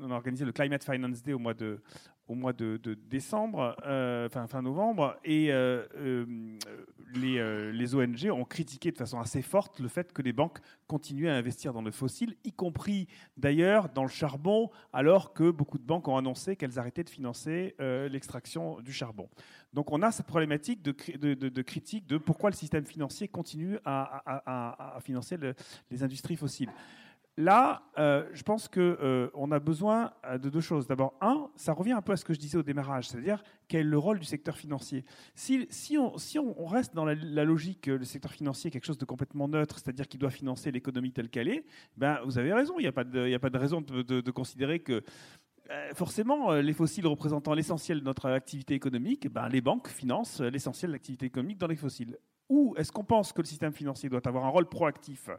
on a, organisé le Climate Finance Day au mois de, décembre, euh, fin, novembre, et euh, les, les, ONG ont critiqué de façon assez forte le fait que les banques continuaient à investir dans le fossile, y compris d'ailleurs dans le charbon, alors que beaucoup de banques ont annoncé qu'elles arrêtaient de financer l'extraction du charbon. Donc on a cette problématique de, critique de pourquoi le système financier continue à, à, financer les industries fossiles. Là, euh, je pense qu'on euh, a besoin euh, de deux choses. D'abord, un, ça revient un peu à ce que je disais au démarrage, c'est-à-dire quel est le rôle du secteur financier? Si, on, reste dans la, logique que le secteur financier est quelque chose de complètement neutre, c'est-à-dire qu'il doit financer l'économie telle qu'elle est, ben, vous avez raison, il n'y a, pas de, raison de, de considérer que forcément, les fossiles représentant l'essentiel de notre activité économique, ben, les banques financent l'essentiel de l'activité économique dans les fossiles. Ou est-ce qu'on pense que le système financier doit avoir un rôle proactif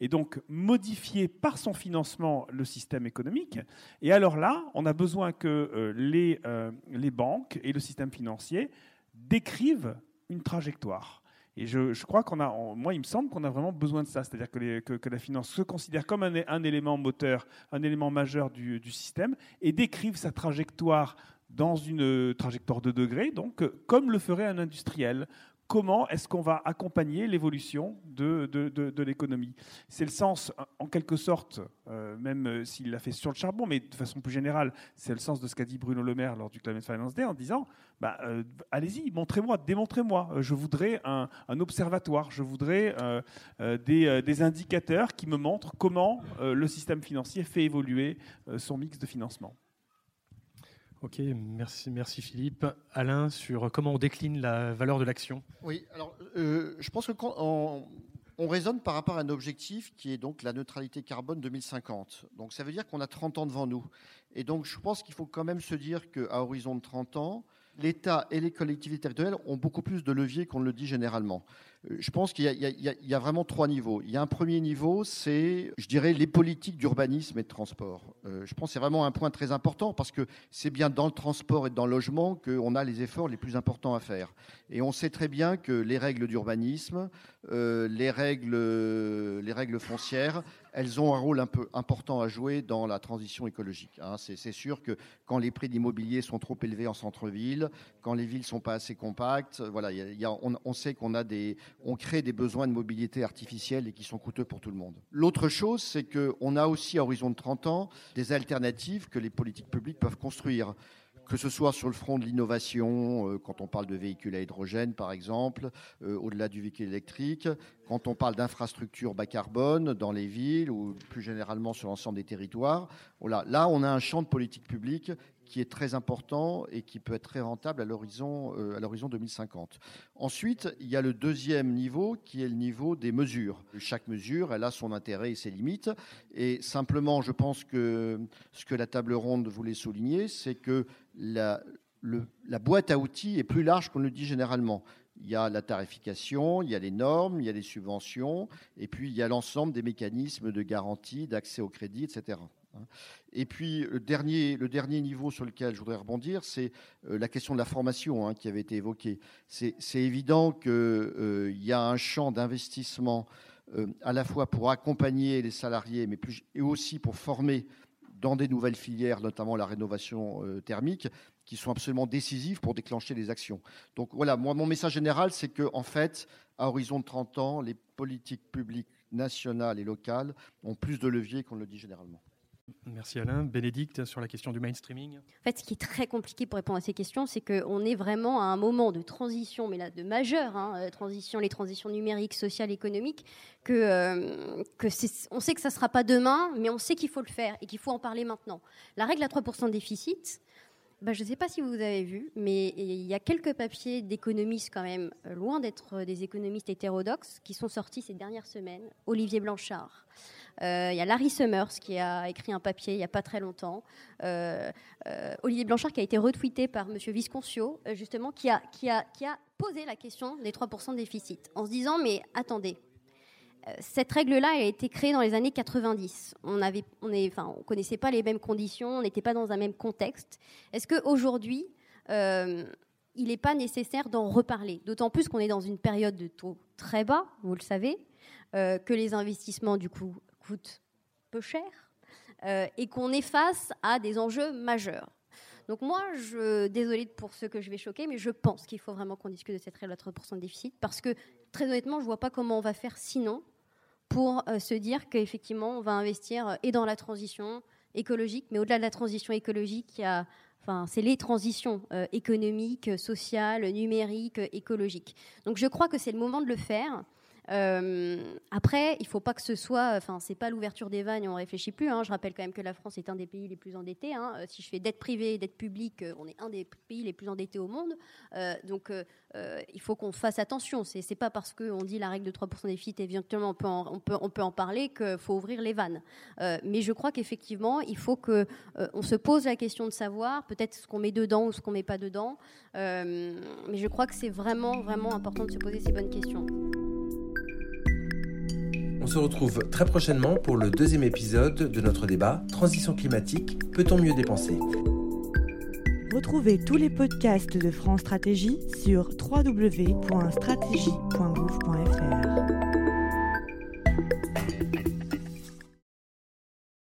et donc modifier par son financement le système économique Et alors là, on a besoin que euh, les, euh, les banques et le système financier décrivent une trajectoire. Et je, crois qu'on a, moi, il me semble qu'on a vraiment besoin de ça, c'est-à-dire que, la finance se considère comme un, élément moteur, un élément majeur du, système, et décrive sa trajectoire dans une trajectoire de degrés, donc comme le ferait un industriel, comment est-ce qu'on va accompagner l'évolution de, l'économie? C'est le sens, en quelque sorte, euh, même euh, s'il l'a fait sur le charbon, mais de façon plus générale, c'est le sens de ce qu'a dit Bruno Le Maire lors du Climate Finance Day en disant bah, euh, allez-y, montrez-moi, démontrez-moi. Je voudrais un, observatoire, je voudrais des, indicateurs qui me montrent comment le système financier fait évoluer son mix de financement. Ok, merci, Philippe. Alain, sur comment on décline la valeur de l'action Oui, alors euh, je pense que quand on, on, raisonne par rapport à un objectif qui est donc la neutralité carbone 2050. Donc ça veut dire qu'on a 30 ans devant nous. Et donc je pense qu'il faut quand même se dire qu'à horizon de 30 ans, l'État et les collectivités territoriales ont beaucoup plus de leviers qu'on le dit généralement. Je pense qu'il y, a vraiment trois niveaux. Il y a un premier niveau, c'est, je dirais, les politiques d'urbanisme et de transport. Euh, je pense que c'est vraiment un point très important parce que c'est bien dans le transport et dans le logement qu'on a les efforts les plus importants à faire. Et on sait très bien que les règles d'urbanisme, euh, les, règles, les règles foncières, elles ont un rôle un peu important à jouer dans la transition écologique. Hein. C'est sûr que quand les prix d'immobilier sont trop élevés en centre-ville, quand les villes sont pas assez compactes, voilà, on, sait qu'on a des, on crée des besoins de mobilité artificielle et qui sont coûteux pour tout le monde. L'autre chose, c'est qu'on a aussi à horizon de 30 ans des alternatives que les politiques publiques peuvent construire que ce soit sur le front de l'innovation, euh, quand on parle de véhicules à hydrogène par exemple, euh, au-delà du véhicule électrique, quand on parle d'infrastructures bas carbone dans les villes ou plus généralement sur l'ensemble des territoires. Là, on a un champ de politique publique qui est très important et qui peut être très rentable à l'horizon à l'horizon 2050. Ensuite, il y a le deuxième niveau qui est le niveau des mesures. Chaque mesure, elle a son intérêt et ses limites. Et simplement, je pense que ce que la table ronde voulait souligner, c'est que la, la boîte à outils est plus large qu'on le dit généralement. Il y a la tarification, il y a les normes, il y a les subventions, et puis il y a l'ensemble des mécanismes de garantie, d'accès au crédit, etc. Et puis, le dernier, le dernier niveau sur lequel je voudrais rebondir, c'est euh, la question de la formation hein, qui avait été évoquée. C'est évident qu'il euh, y a un champ d'investissement euh, à la fois pour accompagner les salariés, mais plus, et aussi pour former dans des nouvelles filières, notamment la rénovation thermique, qui sont absolument décisives pour déclencher les actions. Donc voilà, moi, mon message général, c'est qu'en en fait, à horizon de 30 ans, les politiques publiques nationales et locales ont plus de leviers qu'on le dit généralement. Merci Alain. Bénédicte, sur la question du mainstreaming En fait, ce qui est très compliqué pour répondre à ces questions, c'est qu'on est vraiment à un moment de transition, mais là, de majeure hein, euh, transition, les transitions numériques, sociales, économiques, que, euh, on sait que ça ne sera pas demain, mais on sait qu'il faut le faire et qu'il faut en parler maintenant. La règle à 3% de déficit, bah, je ne sais pas si vous avez vu, mais il y a quelques papiers d'économistes quand même, euh, loin d'être des économistes hétérodoxes, qui sont sortis ces dernières semaines. Olivier Blanchard. Euh, il y a Larry Summers qui a écrit un papier il n'y a pas très longtemps. Euh, Olivier Blanchard qui a été retweeté par M. Visconcio, justement, qui a posé la question des 3% de déficit en se disant, mais attendez, cette règle-là a été créée dans les années 90. On on connaissait pas les mêmes conditions, on n'était pas dans un même contexte. Est-ce qu'aujourd'hui, euh, il n'est pas nécessaire d'en reparler? D'autant plus qu'on est dans une période de taux très bas, vous le savez, euh, que les investissements, du coup, coûtent peu cher euh, et qu'on est face à des enjeux majeurs. Donc moi, je, désolée pour ceux que je vais choquer, mais je pense qu'il faut vraiment qu'on discute de cette règle à 3% de déficit parce que très honnêtement, je ne vois pas comment on va faire sinon pour euh, se dire qu'effectivement, on va investir euh, et dans la transition écologique, mais au-delà de la transition écologique, il y a, enfin, c'est les transitions euh, économiques, sociales, numériques, écologiques. Donc je crois que c'est le moment de le faire. Euh, après, il ne faut pas que ce soit, enfin, c'est pas l'ouverture des vannes, on réfléchit plus. Hein. Je rappelle quand même que la France est un des pays les plus endettés. Hein. Euh, si je fais dette privée, dette publique, euh, on est un des pays les plus endettés au monde. donc, il faut qu'on fasse attention. C'est, c'est pas parce qu'on dit la règle de 3% des déficit, éventuellement on peut en, parler qu'il faut ouvrir les vannes. mais je crois qu'effectivement, il faut que on se pose la question de savoir peut-être ce qu'on met dedans ou ce qu'on met pas dedans. mais je crois que c'est vraiment, vraiment important de se poser ces bonnes questions. On se retrouve très prochainement pour le deuxième épisode de notre débat Transition climatique, peut-on mieux dépenser? Retrouvez tous les podcasts de France Stratégie sur www.stratégie.gouv.fr.